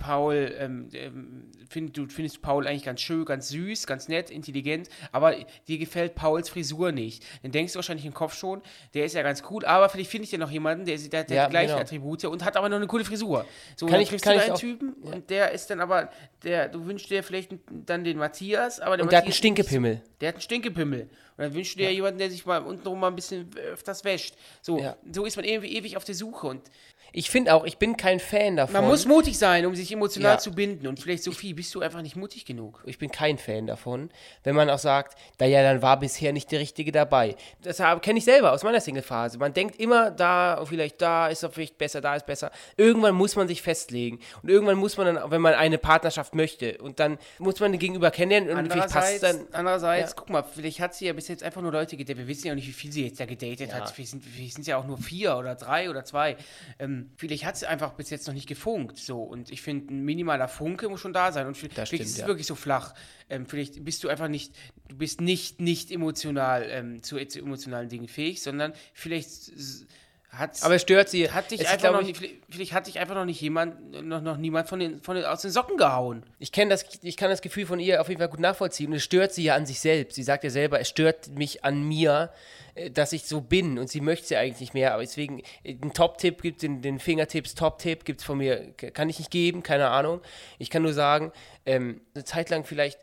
Paul, ähm, ähm, find, du findest Paul eigentlich ganz schön, ganz süß, ganz nett, intelligent, aber dir gefällt Pauls Frisur nicht. Dann denkst du wahrscheinlich im Kopf schon, der ist ja ganz cool, aber vielleicht finde ich ja noch jemanden, der, der, der Ja, hat die gleichen genau. Attribute und hat aber noch eine coole Frisur. So, Kann dann ich- triffst kann du einen auch- Typen und der ist dann aber, der, du wünschst dir vielleicht dann den Matthias, aber der Und der hat einen Stinkepimmel. Der hat einen Stinkepimmel. Und dann wünschst du dir jemanden, der sich mal untenrum mal ein bisschen öfters wäscht. So, Ja. so ist man irgendwie ewig auf der Suche und Ich finde auch, ich bin kein Fan davon. Man muss mutig sein, um sich emotional Ja. zu binden. Und vielleicht, Sophie, bist du einfach nicht mutig genug. ich bin kein Fan davon, wenn man auch sagt, naja, dann war bisher nicht der Richtige dabei. Das kenne ich selber aus meiner Single-Phase. Man denkt immer, da, vielleicht da ist er vielleicht besser, da ist besser. Irgendwann muss man sich festlegen. Und irgendwann muss man dann, wenn man eine Partnerschaft möchte, und dann muss man den Gegenüber kennenlernen und vielleicht passt dann. andererseits Ja. guck mal, vielleicht hat sie ja bis jetzt einfach nur Leute gedatet. Wir wissen ja auch nicht, wie viel sie jetzt da gedatet hat. Vielleicht sind vielleicht sind ja auch nur vier oder drei oder zwei. Ähm, vielleicht hat sie einfach bis jetzt noch nicht gefunkt. So. Und ich finde, ein minimaler Funke muss schon da sein. Und vielleicht stimmt, ist es ja. wirklich so flach. Ähm, vielleicht bist du einfach nicht, du bist nicht, nicht emotional ähm, zu, zu emotionalen Dingen fähig, sondern vielleicht s- hat Aber es stört sie. hat dich Es einfach noch ich- nicht, vielleicht, hat dich einfach noch nicht jemand, noch, noch niemand von den, von den, aus den Socken gehauen. Ich das, ich kann das Gefühl von ihr auf jeden Fall gut nachvollziehen. Und es stört sie ja an sich selbst. Sie sagt ja selber, es stört mich an mir, äh, dass ich so bin. Und sie möchte ja eigentlich nicht mehr. Aber deswegen, äh, einen Top-Tipp gibt den, den Fingertipps, Top-Tipp gibt es von mir, kann ich nicht geben, keine Ahnung. Ich kann nur sagen, ähm, eine Zeit lang vielleicht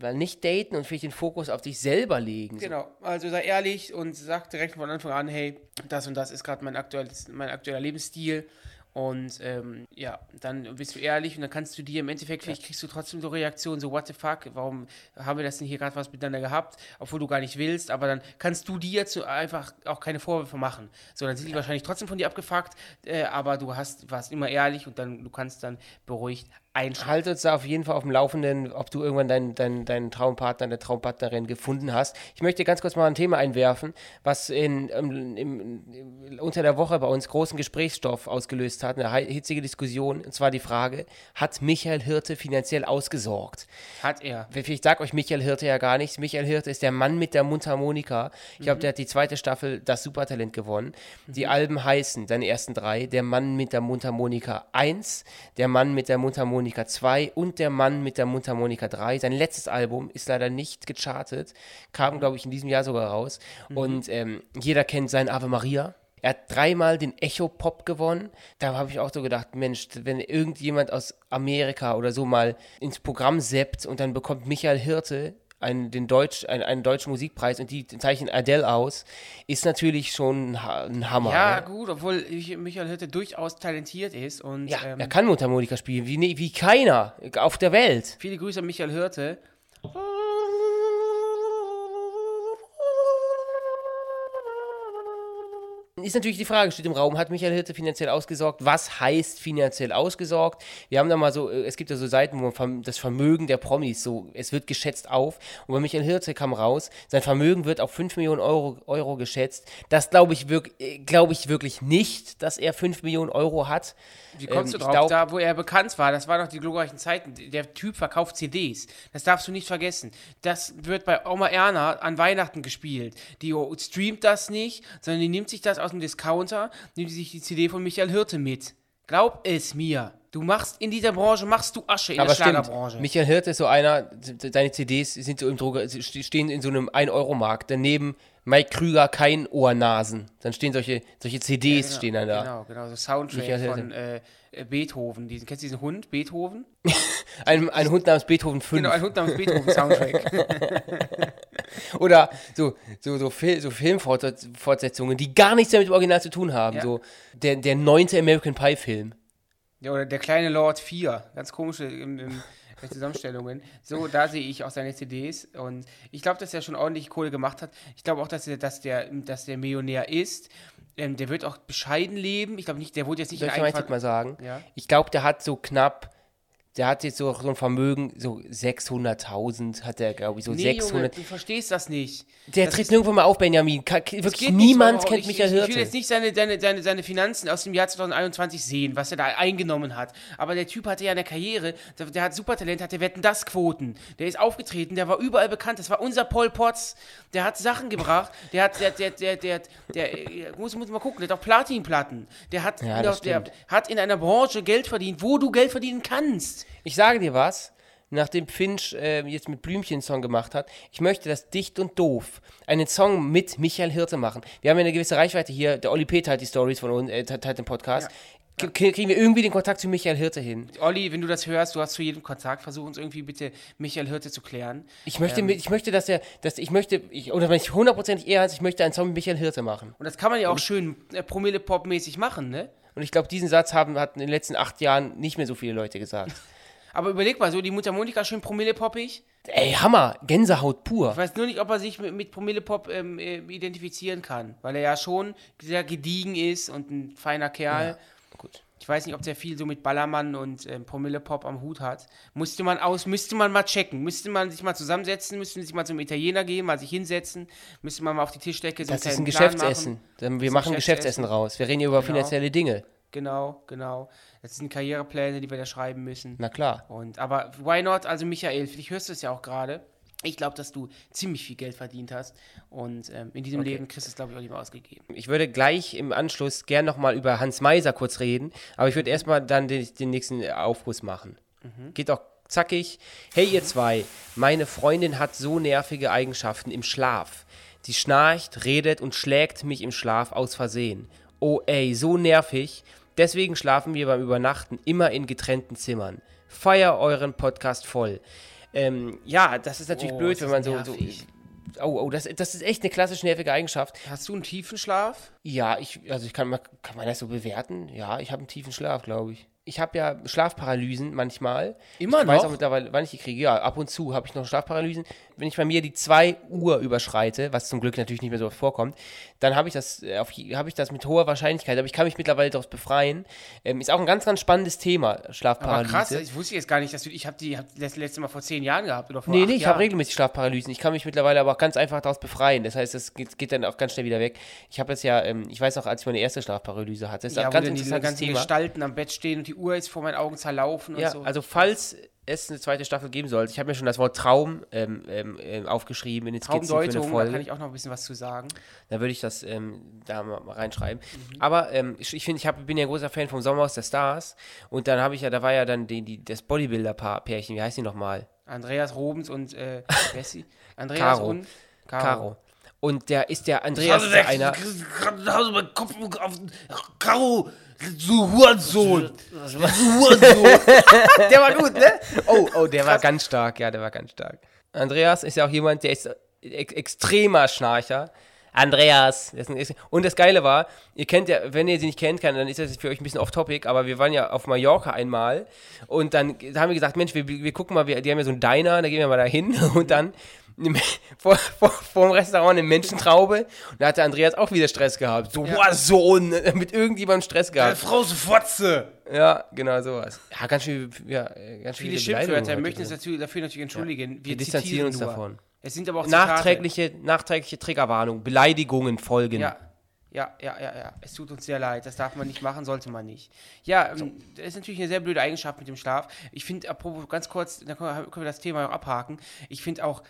mal nicht daten und vielleicht den Fokus auf sich selber legen. So. Genau, also sei ehrlich und sag direkt von Anfang an, hey, das und das ist gerade mein, aktuelles- mein aktueller Lebensstil. Und ähm, ja, dann bist du ehrlich und dann kannst du dir im Endeffekt, vielleicht kriegst du trotzdem so Reaktionen, so what the fuck, warum haben wir das denn hier gerade was miteinander gehabt, obwohl du gar nicht willst, aber dann kannst du dir zu einfach auch keine Vorwürfe machen. So, dann sind die wahrscheinlich trotzdem von dir abgefuckt, äh, aber du hast, warst immer ehrlich und dann, du kannst dann beruhigt einschalten. Halt uns da auf jeden Fall auf dem Laufenden, ob du irgendwann deinen, deinen, deinen Traumpartner, deine Traumpartnerin gefunden hast. Ich möchte ganz kurz mal ein Thema einwerfen, was in, im, im, im, unter der Woche bei uns großen Gesprächsstoff ausgelöst hat, eine hitzige Diskussion, und zwar die Frage, hat Michael Hirte finanziell ausgesorgt? Hat er. Ich sag euch Michael Hirte ja gar nichts. Michael Hirte ist der Mann mit der Mundharmonika. Ich glaube, der hat die zweite Staffel Das Supertalent gewonnen. Die Alben heißen, seine ersten drei, Der Mann mit der Mundharmonika 1, Der Mann mit der Mundharmonika 2 und Der Mann mit der Mundharmonika 3. Sein letztes Album ist leider nicht gechartet, kam, glaube ich, in diesem Jahr sogar raus. Und ähm, jeder kennt sein Ave Maria. Er hat dreimal den Echo Pop gewonnen. Da habe ich auch so gedacht, Mensch, wenn irgendjemand aus Amerika oder so mal ins Programm seppt und dann bekommt Michael Hirte einen, den Deutsch, einen, einen deutschen Musikpreis und die zeichnen Adele aus, ist natürlich schon ein, Ha- ein Hammer. Ja, ne? gut, obwohl ich- Michael Hirte durchaus talentiert ist und ja ähm, er kann Mundharmonika spielen, wie, ne- wie keiner auf der Welt. viele Grüße an Michael Hirte. Ist natürlich die Frage, steht im Raum, hat Michael Hirte finanziell ausgesorgt? Was heißt finanziell ausgesorgt? Wir haben da mal so, äh, es gibt ja so Seiten, wo man das Vermögen der Promis, so, es wird geschätzt auf. Und bei Michael Hirte kam raus, sein Vermögen wird auf 5 Millionen Euro, Euro geschätzt. Das glaube ich, wirk, äh, glaube ich wirklich nicht, dass er 5 Millionen Euro hat. Wie kommst Ähm, du drauf? glaub- da, wo er bekannt war, das waren noch die glorreichen Zeiten. Der Typ verkauft CDs. Das darfst du nicht vergessen. Das wird bei Oma Erna an Weihnachten gespielt. Die streamt das nicht, sondern die nimmt sich das aus dem Discounter, nimmt sich die CD von Michael Hirte mit. Glaub es mir. Du machst in dieser Branche, machst du Asche in Aber der stimmt, Schlagerbranche. Michael Hirte ist so einer, seine CDs sind so im Droger, stehen in so einem 1-Euro-Markt. Daneben Mike Krüger, kein Ohrnasen. Dann stehen solche, solche CDs stehen dann da. Genau, genau, so Soundtrack Michael von äh, äh, Beethoven. Diesen, kennst du diesen Hund, Beethoven? Ein, ein Hund namens Beethoven 5. Genau, ein Hund namens Beethoven-Soundtrack. Oder so, so, so, Fil so Filmfortsetzungen, die gar nichts mehr mit dem Original zu tun haben. Ja. So der, der neunte American Pie-Film. Ja, oder der kleine Lord 4. Ganz komische im, im, Zusammenstellungen. So, da sehe ich auch seine CDs. Und ich glaube, dass er schon ordentlich Kohle gemacht hat. Ich glaube auch, dass, er, dass, der, dass der Millionär ist. Ähm, der wird auch bescheiden leben. Ich glaube nicht, der wurde jetzt nicht Soll ich mal sagen? Ja. Ich glaube, der hat so knapp, der hat jetzt so, so ein Vermögen, so 600.000 hat er, glaube ich, so Nee, Junge, 600. du verstehst das nicht. der das tritt nirgendwo mal auf, Benjamin. Ka wirklich niemand kennt ich, Michael ich, ich will Hirte. jetzt nicht seine, seine, seine, seine Finanzen aus dem Jahr 2021 sehen, was er da eingenommen hat. Aber der Typ hatte ja eine Karriere, der, der hat Supertalent, hatte Wetten das Quoten. Der ist aufgetreten, der war überall bekannt. Das war unser Paul Potts. Der hat Sachen gebracht. Der hat, der, der, der, der, der, der muss, muss mal gucken, der hat auch Platinplatten. Der hat, Ja, der stimmt. hat in einer Branche Geld verdient, wo du Geld verdienen kannst. Ich sage dir was, nachdem Finch äh, jetzt mit Blümchen einen Song gemacht hat, ich möchte, dass Dicht und Doof einen Song mit Michael Hirte machen. Wir haben ja eine gewisse Reichweite hier, der Olli P. teilt die Stories von uns, äh, teilt den Podcast. K- Kriegen wir irgendwie den Kontakt zu Michael Hirte hin? Olli, wenn du das hörst, du hast zu jedem Kontakt, versuch uns irgendwie bitte Michael Hirte zu klären. Ich möchte, mit, ich möchte, dass er, dass ich möchte, ich, oder wenn ich hundertprozentig eher als ich möchte einen Song mit Michael Hirte machen. Und das kann man ja auch schön äh, Promille-Pop-mäßig machen, ne? Und ich glaube, diesen Satz haben hatten in den letzten acht Jahren nicht mehr so viele Leute gesagt. Aber überleg mal, so die Mundharmonika schön promillepoppig. Ey, Hammer, Gänsehaut pur. Ich weiß nur nicht, ob er sich mit, mit Promillepop ähm, äh, identifizieren kann, weil er ja schon sehr gediegen ist und ein feiner Kerl. Gut. Ich weiß nicht, ob der viel so mit Ballermann und ähm, Promillepop am Hut hat. Musste man aus, müsste man mal checken. Müsste man sich mal zusammensetzen, müsste sich mal zum Italiener gehen, mal sich hinsetzen, müsste man mal auf die Tischdecke so Das ist ein Geschäftsessen. machen. Wir machen Geschäftsessen raus. Wir reden hier über Genau. finanzielle Dinge. Genau, genau. Das sind Karrierepläne, die wir da schreiben müssen. Na klar. Und, aber why not? Also Michael, vielleicht hörst du es ja auch gerade. Ich glaube, dass du ziemlich viel Geld verdient hast. Und ähm, in diesem Okay. Leben kriegst du es, glaube ich, auch nicht mehr ausgegeben. Ich würde gleich im Anschluss gern nochmal über Hans Meiser kurz reden, aber ich würde erstmal dann den, den nächsten Aufguss machen. Geht auch zackig. Hey ihr zwei, meine Freundin hat so nervige Eigenschaften im Schlaf. Sie schnarcht, redet und schlägt mich im Schlaf aus Versehen. Oh ey, so nervig. Deswegen schlafen wir beim Übernachten immer in getrennten Zimmern. Feier euren Podcast voll. Ähm, ja, das ist natürlich Oh, blöd, wenn man so, so. Oh, oh, das, das ist echt eine klassisch nervige Eigenschaft. Hast du einen tiefen Schlaf? Ja, ich, also ich kann, kann man das so bewerten? Ja, ich habe einen tiefen Schlaf, glaube ich. Ich habe ja Schlafparalysen manchmal. Immer ich weiß noch? auch mittlerweile, wann ich die kriege. Ja, ab und zu habe ich noch Schlafparalysen. Wenn ich bei mir die 2 Uhr überschreite, was zum Glück natürlich nicht mehr so oft vorkommt, dann habe ich das äh, auf habe ich das mit hoher Wahrscheinlichkeit. Aber ich kann mich mittlerweile daraus befreien. Ähm, ist auch ein ganz, ganz spannendes Thema, Aber Schlafparalyse. krass, ich wusste jetzt gar nicht, dass du, ich habe die hab das letzte Mal vor zehn Jahren gehabt oder vor Nee, nee, ich habe regelmäßig Schlafparalysen. Ich kann mich mittlerweile aber auch ganz einfach daraus befreien. Das heißt, das geht, geht dann auch ganz schnell wieder weg. Ich habe jetzt ja, ähm, ich weiß noch, als ich meine erste Schlafparalyse hatte, das ist Ja, wo ganz interessantes Thema. Gestalten am Bett stehen und die Uhr ist vor meinen Augen zerlaufen Ja, und so. also falls es eine zweite Staffel geben sollte, ich habe mir schon das Wort Traum ähm, ähm, ähm, aufgeschrieben in den Skizzen für eine Traumdeutung, da Folge. kann ich auch noch ein bisschen was zu sagen. Da würde ich das ähm, da mal, reinschreiben. Mhm. Aber ähm, ich, ich finde, ich hab, bin ja ein großer Fan vom Sommerhaus der Stars. Und dann habe ich ja, da war ja dann die, die, das Bodybuilder-Pärchen, wie heißt die nochmal? Andreas Robens und äh, Bessie. Andreas Caro. und Caro. Und der ist der Andreas ja einer. Hause mein Kopf auf Caro, du Hurensohn. Du Hurensohn. Der war gut, ne? Oh, oh, der war ganz stark, ja, der war ganz stark. Andreas ist ja auch jemand, der ist ex extremer Schnarcher. Andreas. Und das Geile war, ihr kennt ja, wenn ihr sie nicht kennt, dann ist das für euch ein bisschen off-topic, aber wir waren ja auf Mallorca einmal und dann haben wir gesagt, Mensch, wir, wir gucken mal, wir, die haben ja so einen Diner, da gehen wir mal da hin und dann vor, vor, vor dem Restaurant eine Menschentraube und da hatte Andreas auch wieder Stress gehabt. So, boah, so, mit irgendjemandem Stress gehabt. Frau Fotze. Ja, genau sowas. Ja, ganz schön, ja, äh, ganz Viele Schimpfwörter, wir möchten uns natürlich, dafür natürlich entschuldigen. Wir distanzieren zitieren uns nur. davon. Es sind aber auch Zitate. Nachträgliche, nachträgliche Triggerwarnung, Beleidigungen folgen. Ja, ja, ja, ja, ja. Es tut uns sehr leid. Das darf man nicht machen, sollte man nicht. Ja, ähm, das ist natürlich eine sehr blöde Eigenschaft mit dem Schlaf. Ich finde, apropos, ganz kurz, dann können wir, können wir das Thema auch abhaken. Ich finde auch,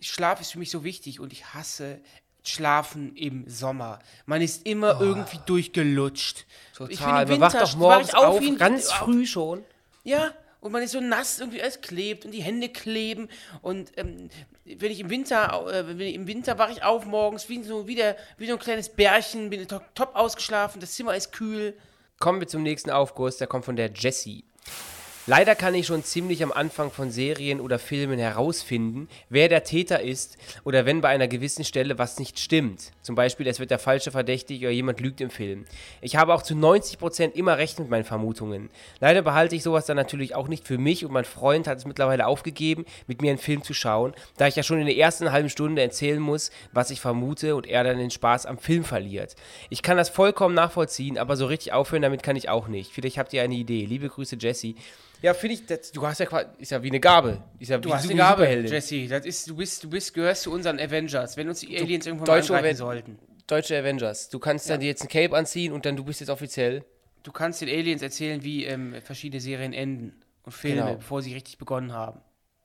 Schlaf ist für mich so wichtig und ich hasse Schlafen im Sommer. Man ist immer irgendwie durchgelutscht. Ich Total. Man wacht doch morgens auf, ein- ganz auf- früh schon. ja, und man ist so nass, irgendwie alles klebt und die Hände kleben. Und ähm, wenn ich im Winter, äh, wenn ich, im Winter wache ich auf morgens wie so, wie, der, wie so ein kleines Bärchen, bin top, top ausgeschlafen, das Zimmer ist kühl. Kommen wir zum nächsten Aufguss, der kommt von der Jessie. Leider kann ich schon ziemlich am Anfang von Serien oder Filmen herausfinden, wer der Täter ist oder wenn bei einer gewissen Stelle was nicht stimmt. Zum Beispiel, es wird der Falsche verdächtig oder jemand lügt im Film. Ich habe auch zu 90% immer recht mit meinen Vermutungen. Leider behalte ich sowas dann natürlich auch nicht für mich und mein Freund hat es mittlerweile aufgegeben, mit mir einen Film zu schauen, da ich ja schon in der ersten halben Stunde erzählen muss, was ich vermute und er dann den Spaß am Film verliert. Ich kann das vollkommen nachvollziehen, aber so richtig aufhören damit kann ich auch nicht. Vielleicht habt ihr eine Idee. Liebe Grüße, Jessie. Ja, finde ich, das, du hast ja quasi, ist ja wie eine Gabe. Ist ja Du wie hast eine Gabe, Superheldin. Jesse. Das ist, du, bist, du bist, gehörst zu unseren Avengers, wenn uns die Aliens irgendwann mal angreifen sollten. Deutsche Avengers. Du kannst dann dir jetzt ein Cape anziehen und dann du bist jetzt offiziell. Du kannst den Aliens erzählen, wie ähm, verschiedene Serien enden und Filme, Genau. bevor sie richtig begonnen haben.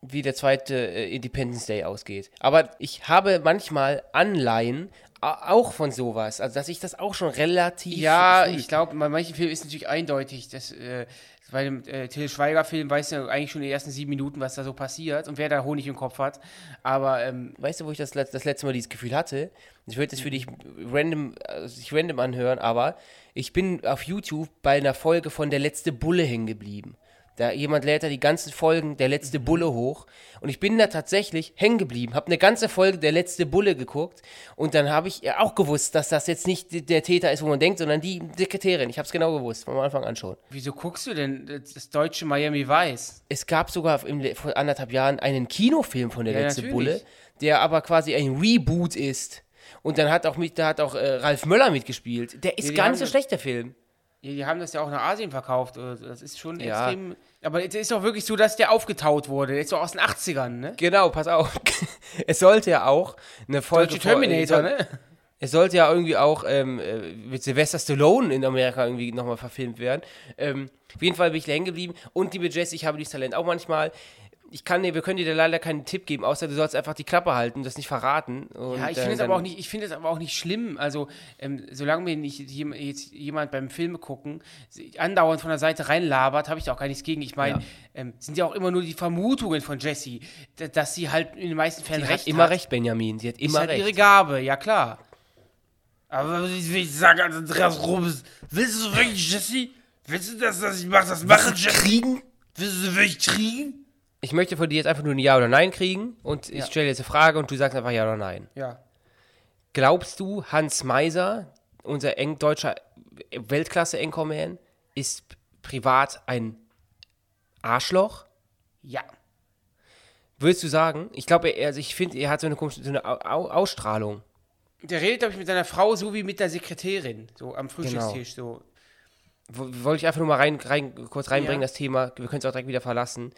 wie der zweite äh, Independence Day ausgeht. Aber ich habe manchmal Anleihen auch von sowas. Also, dass ich das auch schon relativ. Ja, ich glaube, bei manchen Filmen ist natürlich eindeutig, dass äh, bei dem äh, Till Schweiger-Film weiß ja eigentlich schon in den ersten sieben Minuten, was da so passiert und wer da Honig im Kopf hat. Aber ähm, Weißt du, wo ich das, das letzte Mal dieses Gefühl hatte? Ich würde das für dich random, äh, sich random anhören, aber ich bin auf YouTube bei einer Folge von Der letzte Bulle hängen geblieben. Da jemand lädt da die ganzen Folgen der letzte Bulle hoch und ich bin da tatsächlich hängen geblieben, habe eine ganze Folge der letzte Bulle geguckt und dann habe ich auch gewusst, dass das jetzt nicht der Täter ist, wo man denkt, sondern die Sekretärin. Ich habe es genau gewusst, von Anfang an schon. Wieso guckst du denn das deutsche Miami Vice? Es gab sogar im, vor anderthalb Jahren einen Kinofilm von der Ja, letzte natürlich. Bulle, der aber quasi ein Reboot ist. Und dann hat auch mit, da hat auch äh, Ralf Möller mitgespielt. Der ist Ja, gar nicht so schlecht, der Film. Ja, die haben das ja auch nach Asien verkauft. oder so. Das ist schon Ja. extrem. Aber es ist doch wirklich so, dass der aufgetaut wurde. Der ist doch aus den 80ern, ne? Genau, pass auf. es sollte ja auch eine Folge. Deutsche Terminator, ne? Es sollte ja irgendwie auch ähm, äh, mit Sylvester Stallone in Amerika irgendwie nochmal verfilmt werden. Ähm, auf jeden Fall bin ich hängen geblieben. Und liebe Jess, ich habe dieses Talent auch manchmal. Ich kann dir, wir können dir da leider keinen Tipp geben, außer du sollst einfach die Klappe halten, das nicht verraten. Und, Ja, ich äh, finde es dann- aber auch nicht, ich finde es aber auch nicht schlimm. Also, ähm, solange mir nicht jetzt jemand beim Filme gucken andauernd von der Seite reinlabert, habe ich da auch gar nichts gegen. Ich meine, Ja. ähm, sind ja auch immer nur die Vermutungen von Jessie, d- dass sie halt in den meisten Fällen Sie recht hat immer hat. recht, Benjamin. Sie hat Ist immer halt recht. ihre Gabe, ja klar. Aber ich, ich sage an Andreas Rubens, willst du wirklich, Jessie? Willst du das, dass ich mache? Das mache Jessie? kriegen? Willst du wirklich kriegen? Ich möchte von dir jetzt einfach nur ein Ja oder Nein kriegen und ich Ja. stelle jetzt eine Frage und du sagst einfach Ja oder Nein. Ja. Glaubst du, Hans Meiser, unser eng deutscher Weltklasse-Anchorman, ist p- privat ein Arschloch? Ja. Würdest du sagen? Ich glaube, er, also ich finde, er hat so eine komische so eine Au Au Ausstrahlung. Der redet, glaube ich, mit seiner Frau so wie mit der Sekretärin, so am Frühstückstisch. So. W- Wollte ich einfach nur mal rein, rein, kurz reinbringen, Ja. das Thema. Wir können es auch direkt wieder verlassen.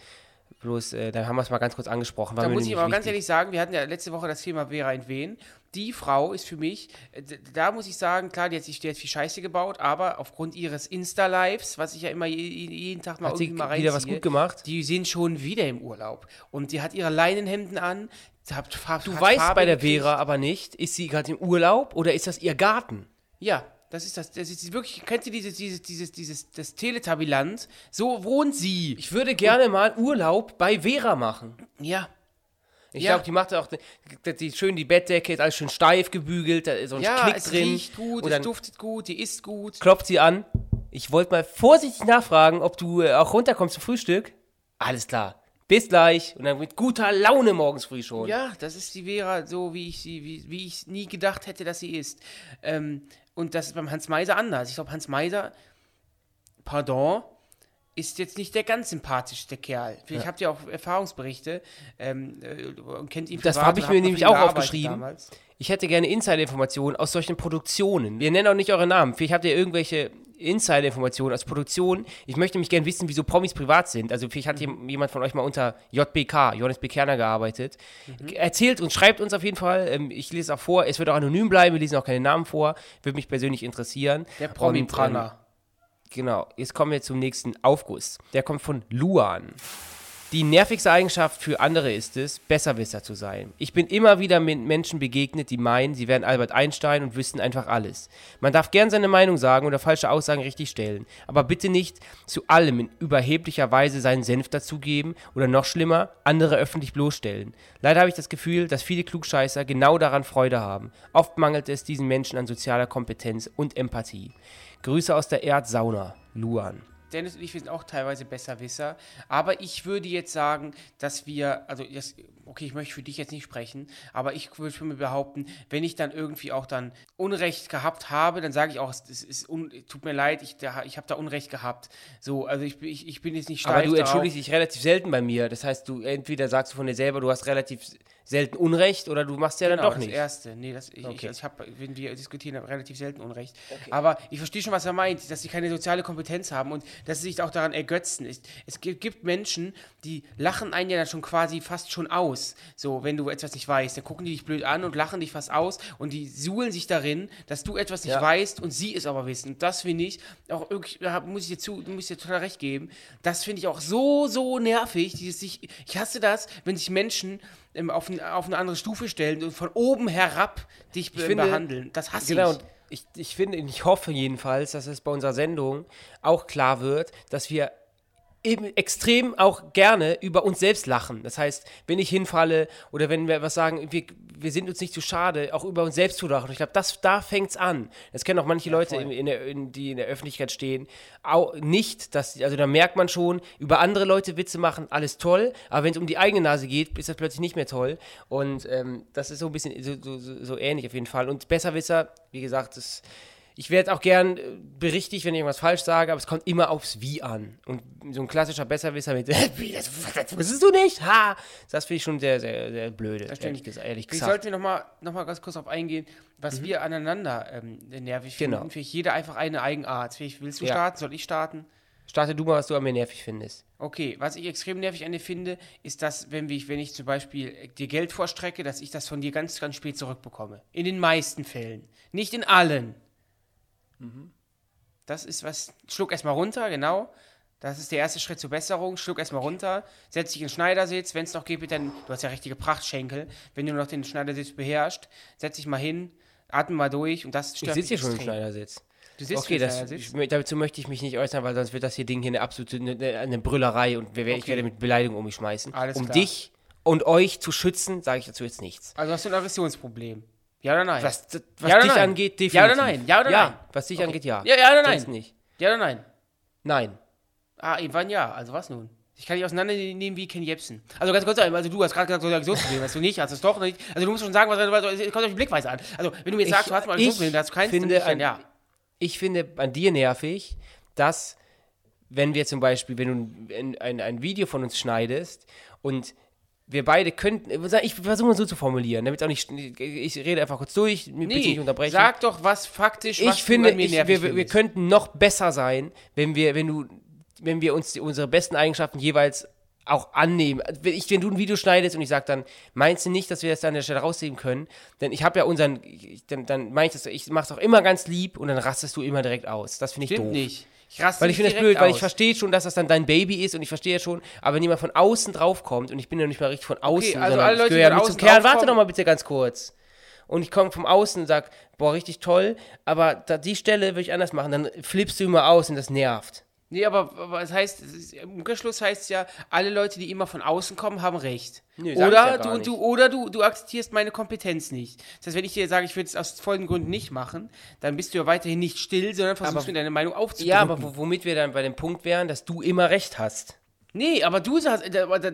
Bloß, äh, dann haben wir es mal ganz kurz angesprochen. Da muss ich aber ganz ehrlich sagen, wir hatten ja letzte Woche das Thema Vera in Wen. Die Frau ist für mich, äh, da muss ich sagen, klar, die hat sich die hat viel Scheiße gebaut, aber aufgrund ihres Insta-Lives, was ich ja immer je, jeden Tag mal Hat sie irgendwie mal wieder was reinziehe, gut gemacht? Die sind schon wieder im Urlaub. Und sie hat ihre Leinenhemden an. Hat, Farb- Du hat weißt Farbe bei der. Vera aber nicht, ist sie gerade im Urlaub oder ist das ihr Garten? Ja, das ist das. Das ist wirklich. Kennt ihr dieses, dieses, dieses, dieses, das Teletabiland? So wohnt sie. Ich würde gerne mal Urlaub bei Vera machen. Ja. Ich Ja. glaube, die macht auch die, die, schön die Bettdecke, ist alles schön steif gebügelt, da ist so ein Ja, Knick es drin. riecht gut, und es duftet gut, die isst gut. klopft sie an. Ich wollte mal vorsichtig nachfragen, ob du äh, auch runterkommst zum Frühstück. Alles klar. Bis gleich. Und dann mit guter Laune morgens früh schon. Ja, das ist die Vera, so wie ich sie, wie, wie ich nie gedacht hätte, dass sie ist. Ähm, und das ist beim Hans Meiser anders. Ich glaube, Hans Meiser, pardon, ist jetzt nicht der ganz sympathischste Kerl. Vielleicht habt ihr auch Erfahrungsberichte ähm, äh, und kennt ihn Das habe ich und mir nämlich auch aufgeschrieben. damals. Ich hätte gerne Insider-Informationen aus solchen Produktionen. Wir nennen auch nicht eure Namen. Vielleicht habt ihr irgendwelche Insider-Informationen aus Produktionen. Ich möchte nämlich gerne wissen, wieso Promis privat sind. Also vielleicht hat jem- jemand von euch mal unter JBK, Johannes B. Kerner, gearbeitet. Erzählt uns, schreibt uns auf jeden Fall. Ähm, Ich lese auch vor. Es wird auch anonym bleiben. Wir lesen auch keine Namen vor. Würde mich persönlich interessieren. Der Und, Promi-Pranner. Genau, jetzt kommen wir zum nächsten Aufguss. Der kommt von Luan. Die nervigste Eigenschaft für andere ist es, Besserwisser zu sein. Ich bin immer wieder mit Menschen begegnet, die meinen, sie wären Albert Einstein und wüssten einfach alles. Man darf gern seine Meinung sagen oder falsche Aussagen richtig stellen, aber bitte nicht zu allem in überheblicher Weise seinen Senf dazugeben oder noch schlimmer, andere öffentlich bloßstellen. Leider habe ich das Gefühl, dass viele Klugscheißer genau daran Freude haben. Oft mangelt es diesen Menschen an sozialer Kompetenz und Empathie. Grüße aus der Erdsauna, Luan. Dennis und ich, wir sind auch teilweise Besserwisser. Aber ich würde jetzt sagen, dass wir, also das, okay, ich möchte für dich jetzt nicht sprechen, aber ich würde für mich behaupten, wenn ich dann irgendwie auch dann Unrecht gehabt habe, dann sage ich auch, es, ist un, tut mir leid, ich, da, ich habe da Unrecht gehabt. So, also ich, bin- ich, ich bin jetzt nicht steif Aber du entschuldigst dich relativ selten bei mir. Das heißt, du entweder sagst du von dir selber, du hast relativ selten Unrecht oder du machst ja dann Genau, doch das nicht. Erste. Nee, das, ich, Okay. ich, ich hab, wenn wir diskutieren, relativ selten Unrecht. Aber ich verstehe schon, was er meint, dass sie keine soziale Kompetenz haben und dass sie sich auch daran ergötzen. Es, gibt Menschen, die lachen einen ja dann schon quasi fast schon aus. So, wenn du etwas nicht weißt, dann gucken die dich blöd an und lachen dich fast aus und die suhlen sich darin, dass du etwas nicht Ja. weißt und sie es aber wissen. Und das finde ich auch wirklich, da muss ich dir zu, muss ich dir total recht geben. Das finde ich auch so, so nervig. Dieses sich, ich hasse das, wenn sich Menschen ähm, auf, ein, auf eine andere Stufe stellen und von oben herab dich be finde- behandeln. Das hasse Genau, ich. ich, ich finde, ich hoffe jedenfalls, dass es bei unserer Sendung auch klar wird, dass wir eben extrem auch gerne über uns selbst lachen. Das heißt, wenn ich hinfalle oder wenn wir was sagen, wir, wir sind uns nicht zu schade, auch über uns selbst zu lachen. Ich glaube, das, da fängt es an. Das kennen auch manche Leute, in, in der, in, die in der Öffentlichkeit stehen, auch nicht, dass, also da merkt man schon, über andere Leute Witze machen, alles toll, aber wenn es um die eigene Nase geht, ist das plötzlich nicht mehr toll. Und ähm, das ist so ein bisschen so, so, so ähnlich auf jeden Fall. Und Besserwisser, wie gesagt, das ich werde auch gern äh, berichtig, wenn ich irgendwas falsch sage, aber es kommt immer aufs Wie an. Und so ein klassischer Besserwisser mit, wie, das, das wusstest du nicht? Ha! Das finde ich schon sehr, sehr, sehr blöde, ehrlich, gesagt, ehrlich gesagt. Ich sollte nochmal noch mal ganz kurz darauf eingehen, was mhm. wir aneinander ähm, nervig genau. finden. Vielleicht jeder einfach eine Eigenart. Vielleicht willst du ja. starten? Soll ich starten? Starte du mal, was du an mir nervig findest. Okay, was ich extrem nervig an dir finde, ist, dass, wenn ich, wenn ich zum Beispiel dir Geld vorstrecke, dass ich das von dir ganz, ganz spät zurückbekomme. In den meisten Fällen. Nicht in allen. Mhm. Das ist was. Schluck erstmal runter, genau. Das ist der erste Schritt zur Besserung. Schluck erstmal runter, setz dich in den Schneidersitz. Wenn es noch geht, dann, du hast ja richtige Prachtschenkel. Wenn du noch den Schneidersitz beherrschst, setz dich mal hin, atme mal durch und das stört Ich sitze hier schon im Schneidersitz. Du sitzt okay, das, ich, dazu möchte ich mich nicht äußern, weil sonst wird das hier Ding hier eine absolute eine, eine Brüllerei und wir, okay. ich werde mit Beleidigung um mich schmeißen. Alles um klar. dich und euch zu schützen, sage ich dazu jetzt nichts. Also hast du ein Aggressionsproblem. Ja oder nein? Was, was ja dich nein? angeht, definitiv. Ja oder nein? Ja oder ja, nein? Was dich okay. angeht, ja. Ja, ja oder nein? Sonst nicht. Ja oder nein? Nein. Ah, irgendwann ja. Also was nun? Ich kann dich auseinandernehmen wie Ken Jebsen. Also ganz kurz, also du hast gerade gesagt, du hast du nicht, hast du es doch nicht. Also du musst schon sagen, was, was kommt auf die Blickweise an. Also wenn du mir jetzt sagst, du hast mal Aggressionsproblem, dann hast du keins, finde, an, ja. Ich finde an dir nervig, dass wenn wir zum Beispiel, wenn du ein, ein, ein Video von uns schneidest und wir beide könnten, ich versuche mal so zu formulieren, damit auch nicht, ich rede einfach kurz durch, nee, bitte nicht unterbrechen. Sag doch was faktisch, was ich finde, ich, wir, wir, könnten noch besser sein, wenn wir, wenn du, wenn wir uns die, unsere besten Eigenschaften jeweils auch annehmen. Wenn, ich, wenn du ein Video schneidest und ich sage dann, meinst du nicht, dass wir das an der Stelle rausnehmen können? Denn ich habe ja unseren, dann, dann meine ich das, ich mache es auch immer ganz lieb und dann rastest du immer direkt aus. Das finde ich Stimmt doof. nicht. Ich raste weil ich finde das blöd, aus. weil ich verstehe schon, dass das dann dein Baby ist und ich verstehe schon, aber wenn jemand von außen draufkommt und ich bin ja nicht mal richtig von außen, okay, also sondern alle Leute, ich gehöre ja zum Kern, warte doch mal bitte ganz kurz. Und ich komme vom Außen und sage, boah, richtig toll, aber da, die Stelle würde ich anders machen, dann flippst du immer aus und das nervt. Nee, aber, aber heißt, im Umkehrschluss heißt es ja, alle Leute, die immer von außen kommen, haben recht. Nee, oder ja du, du, oder du, du akzeptierst meine Kompetenz nicht. Das heißt, wenn ich dir sage, ich würde es aus folgenden Gründen nicht machen, dann bist du ja weiterhin nicht still, sondern versuchst aber, mir deine Meinung aufzudrücken. Ja, aber womit wir dann bei dem Punkt wären, dass du immer recht hast. Nee, aber du sagst,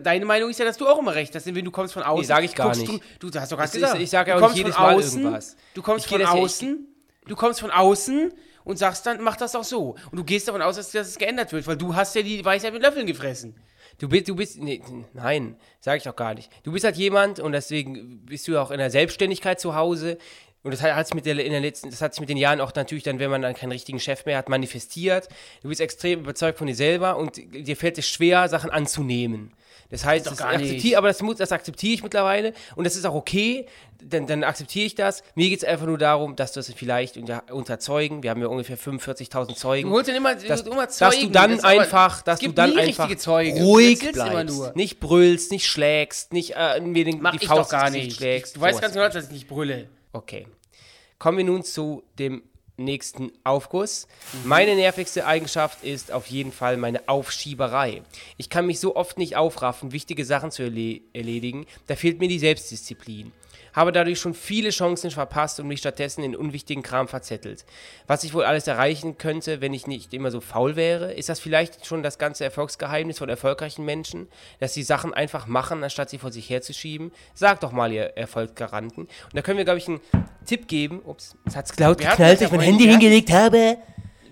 deine Meinung ist ja, dass du auch immer recht hast, denn wenn du kommst von außen. Nee, sag ich gar nicht. Du, du hast doch gerade gesagt. Ich, ich sage ja auch nicht jedes Mal außen, irgendwas. Du kommst von außen, du kommst von außen und sagst dann, mach das auch so. Und du gehst davon aus, dass das geändert wird, weil du hast ja die Weisheit mit Löffeln gefressen. Du bist, du bist, nee, nein, sag ich doch gar nicht. Du bist halt jemand und deswegen bist du auch in der Selbstständigkeit zu Hause. Und das hat mit der, in der letzten, das hat sich mit den Jahren auch natürlich dann, wenn man dann keinen richtigen Chef mehr hat, manifestiert. Du bist extrem überzeugt von dir selber und dir fällt es schwer, Sachen anzunehmen. Das heißt, das akzeptiere, aber das, das akzeptiere ich mittlerweile und das ist auch okay, dann, dann akzeptiere ich das. Mir geht es einfach nur darum, dass du es vielleicht unter, unter Zeugen, wir haben ja ungefähr 45.000 Zeugen. Du holst dann immer, dass, immer Zeugen. Dass du dann das einfach, dass du dann einfach ruhig bleibst, nicht brüllst, nicht schlägst, nicht äh, mir den, Mach die Faust gar nicht. schlägst. Du weißt ganz genau, dass ich nicht brülle. Okay. Kommen wir nun zu dem nächsten Aufguss. Meine nervigste Eigenschaft ist auf jeden Fall meine Aufschieberei. Ich kann mich so oft nicht aufraffen, wichtige Sachen zu erledigen. Da fehlt mir die Selbstdisziplin habe dadurch schon viele Chancen verpasst und mich stattdessen in unwichtigen Kram verzettelt. Was ich wohl alles erreichen könnte, wenn ich nicht immer so faul wäre, ist das vielleicht schon das ganze Erfolgsgeheimnis von erfolgreichen Menschen, dass sie Sachen einfach machen, anstatt sie vor sich herzuschieben. Sag doch mal, ihr Erfolgsgaranten. Und da können wir, glaube ich, einen Tipp geben. Ups, es hat laut geknallt, als ich mein Handy hingelegt habe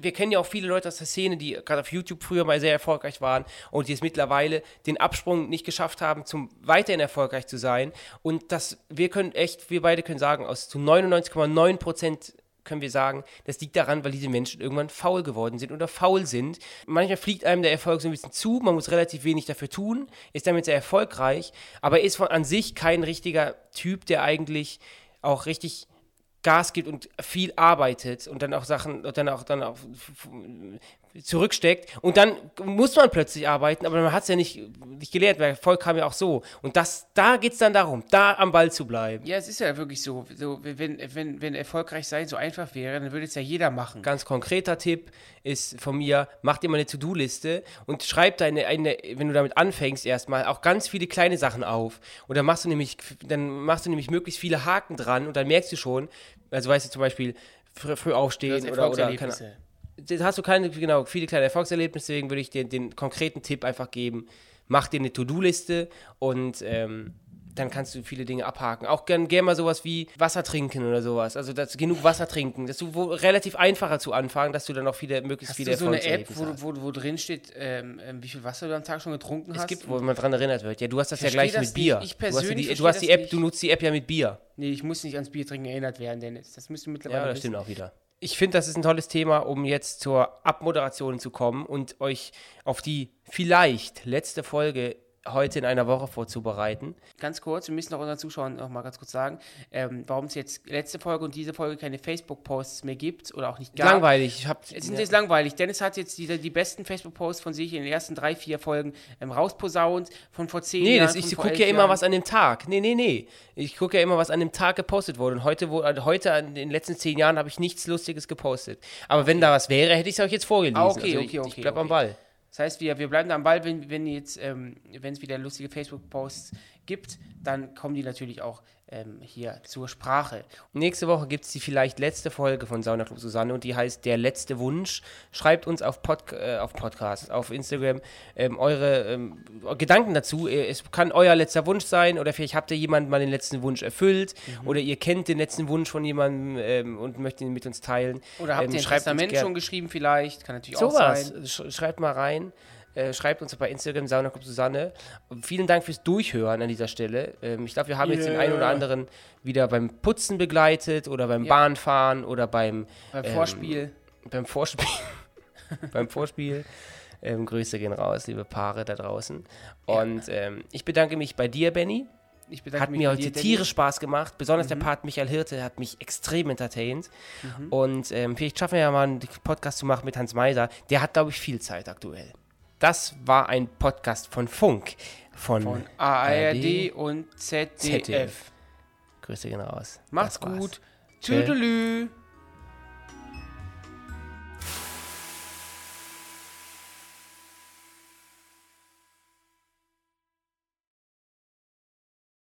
wir kennen ja auch viele Leute aus der Szene, die gerade auf YouTube früher mal sehr erfolgreich waren und die es mittlerweile den Absprung nicht geschafft haben, zum weiterhin erfolgreich zu sein. Und das, wir können echt, wir beide können sagen, aus zu 99,9 Prozent können wir sagen, das liegt daran, weil diese Menschen irgendwann faul geworden sind oder faul sind. Manchmal fliegt einem der Erfolg so ein bisschen zu, man muss relativ wenig dafür tun, ist damit sehr erfolgreich, aber ist von an sich kein richtiger Typ, der eigentlich auch richtig Gas gibt und viel arbeitet und dann auch Sachen, und dann auch, dann auch zurücksteckt und dann muss man plötzlich arbeiten, aber man hat es ja nicht, nicht gelehrt, weil Erfolg kam ja auch so. Und das, da geht es dann darum, da am Ball zu bleiben. Ja, es ist ja wirklich so. so wenn, wenn, wenn erfolgreich sein so einfach wäre, dann würde es ja jeder machen. Ganz konkreter Tipp ist von mir, mach dir mal eine To-Do-Liste und schreib deine, eine, wenn du damit anfängst, erstmal auch ganz viele kleine Sachen auf. Und dann machst du nämlich, dann machst du nämlich möglichst viele Haken dran und dann merkst du schon, also weißt du zum Beispiel, früh, früh aufstehen oder, oder keine, hast du keine, genau, viele kleine Erfolgserlebnisse, deswegen würde ich dir den konkreten Tipp einfach geben, mach dir eine To-Do-Liste und ähm, dann kannst du viele Dinge abhaken. Auch gerne gern mal sowas wie Wasser trinken oder sowas. Also das, genug Wasser trinken. Das ist wo, relativ einfacher zu anfangen, dass du dann auch viele, möglichst hast viele du so eine App, wo, wo, wo drin steht, ähm, ähm, wie viel Wasser du am Tag schon getrunken es hast? Es gibt, wo man dran erinnert wird. Ja, du hast das ich ja gleich das mit Bier. Nicht. Ich persönlich du hast die, du hast die App, nicht. du nutzt die App ja mit Bier. Nee, ich muss nicht ans Bier trinken erinnert werden, Dennis. Das müsst ihr mittlerweile Ja, das wissen. stimmt auch wieder. Ich finde, das ist ein tolles Thema, um jetzt zur Abmoderation zu kommen und euch auf die vielleicht letzte Folge heute in einer Woche vorzubereiten. Ganz kurz, wir müssen auch unseren Zuschauern noch mal ganz kurz sagen, ähm, warum es jetzt letzte Folge und diese Folge keine Facebook-Posts mehr gibt oder auch nicht gab. Langweilig. Ich hab, Es sind jetzt langweilig. Dennis hat jetzt die, die besten Facebook-Posts von sich in den ersten drei, vier Folgen ähm, rausposaunt, von vor zehn Nee, Jahren. von ich gucke ja immer, was an dem Tag. Nee, nee, nee. Ich gucke ja immer, was an dem Tag gepostet wurde. Und heute, wo, also heute in den letzten zehn Jahren, habe ich nichts Lustiges gepostet. Aber wenn da was wäre, hätte ich es euch jetzt vorgelesen. Ah, okay, also okay, ich, okay, ich bleib am okay. Ball. Das heißt, wir, wir bleiben da am Ball, wenn, wenn jetzt, ähm, wenn es wieder lustige Facebook-Posts gibt, dann kommen die natürlich auch ähm, hier zur Sprache. Nächste Woche gibt es die vielleicht letzte Folge von Sauna Club Susanne und die heißt Der letzte Wunsch. Schreibt uns auf, Pod, äh, auf Podcast, auf Instagram ähm, eure ähm, Gedanken dazu. Äh, Es kann euer letzter Wunsch sein oder vielleicht habt ihr jemanden mal den letzten Wunsch erfüllt oder ihr kennt den letzten Wunsch von jemandem ähm, und möchtet ihn mit uns teilen. Oder habt Ähm, ihr ein schreibt uns Testament schon geschrieben vielleicht? Kann natürlich auch Sowas. sein. Sch schreibt mal rein. Äh, schreibt uns bei Instagram Sauna Club Susanne. Und vielen Dank fürs Durchhören an dieser Stelle. Ähm, ich glaube, wir haben jetzt den Yeah. einen oder anderen wieder beim Putzen begleitet oder beim Ja. Bahnfahren oder beim, Beim ähm, Vorspiel. beim Vorspiel. beim Vorspiel. Ähm, Grüße gehen raus, liebe Paare da draußen. Und ähm, ich bedanke mich bei dir, Benny. Ich bedanke Hat mich mir heute dir, tierisch Spaß gemacht. Besonders der Part Michael Hirte hat mich extrem entertained. Und ähm, vielleicht schaffen wir ja mal einen Podcast zu machen mit Hans Meiser. Der hat, glaube ich, viel Zeit aktuell. Das war ein Podcast von Funk. Von, Von ARD und ZDF. ZDF. Grüße gehen raus. Macht's gut. Tschö. Tüdelü.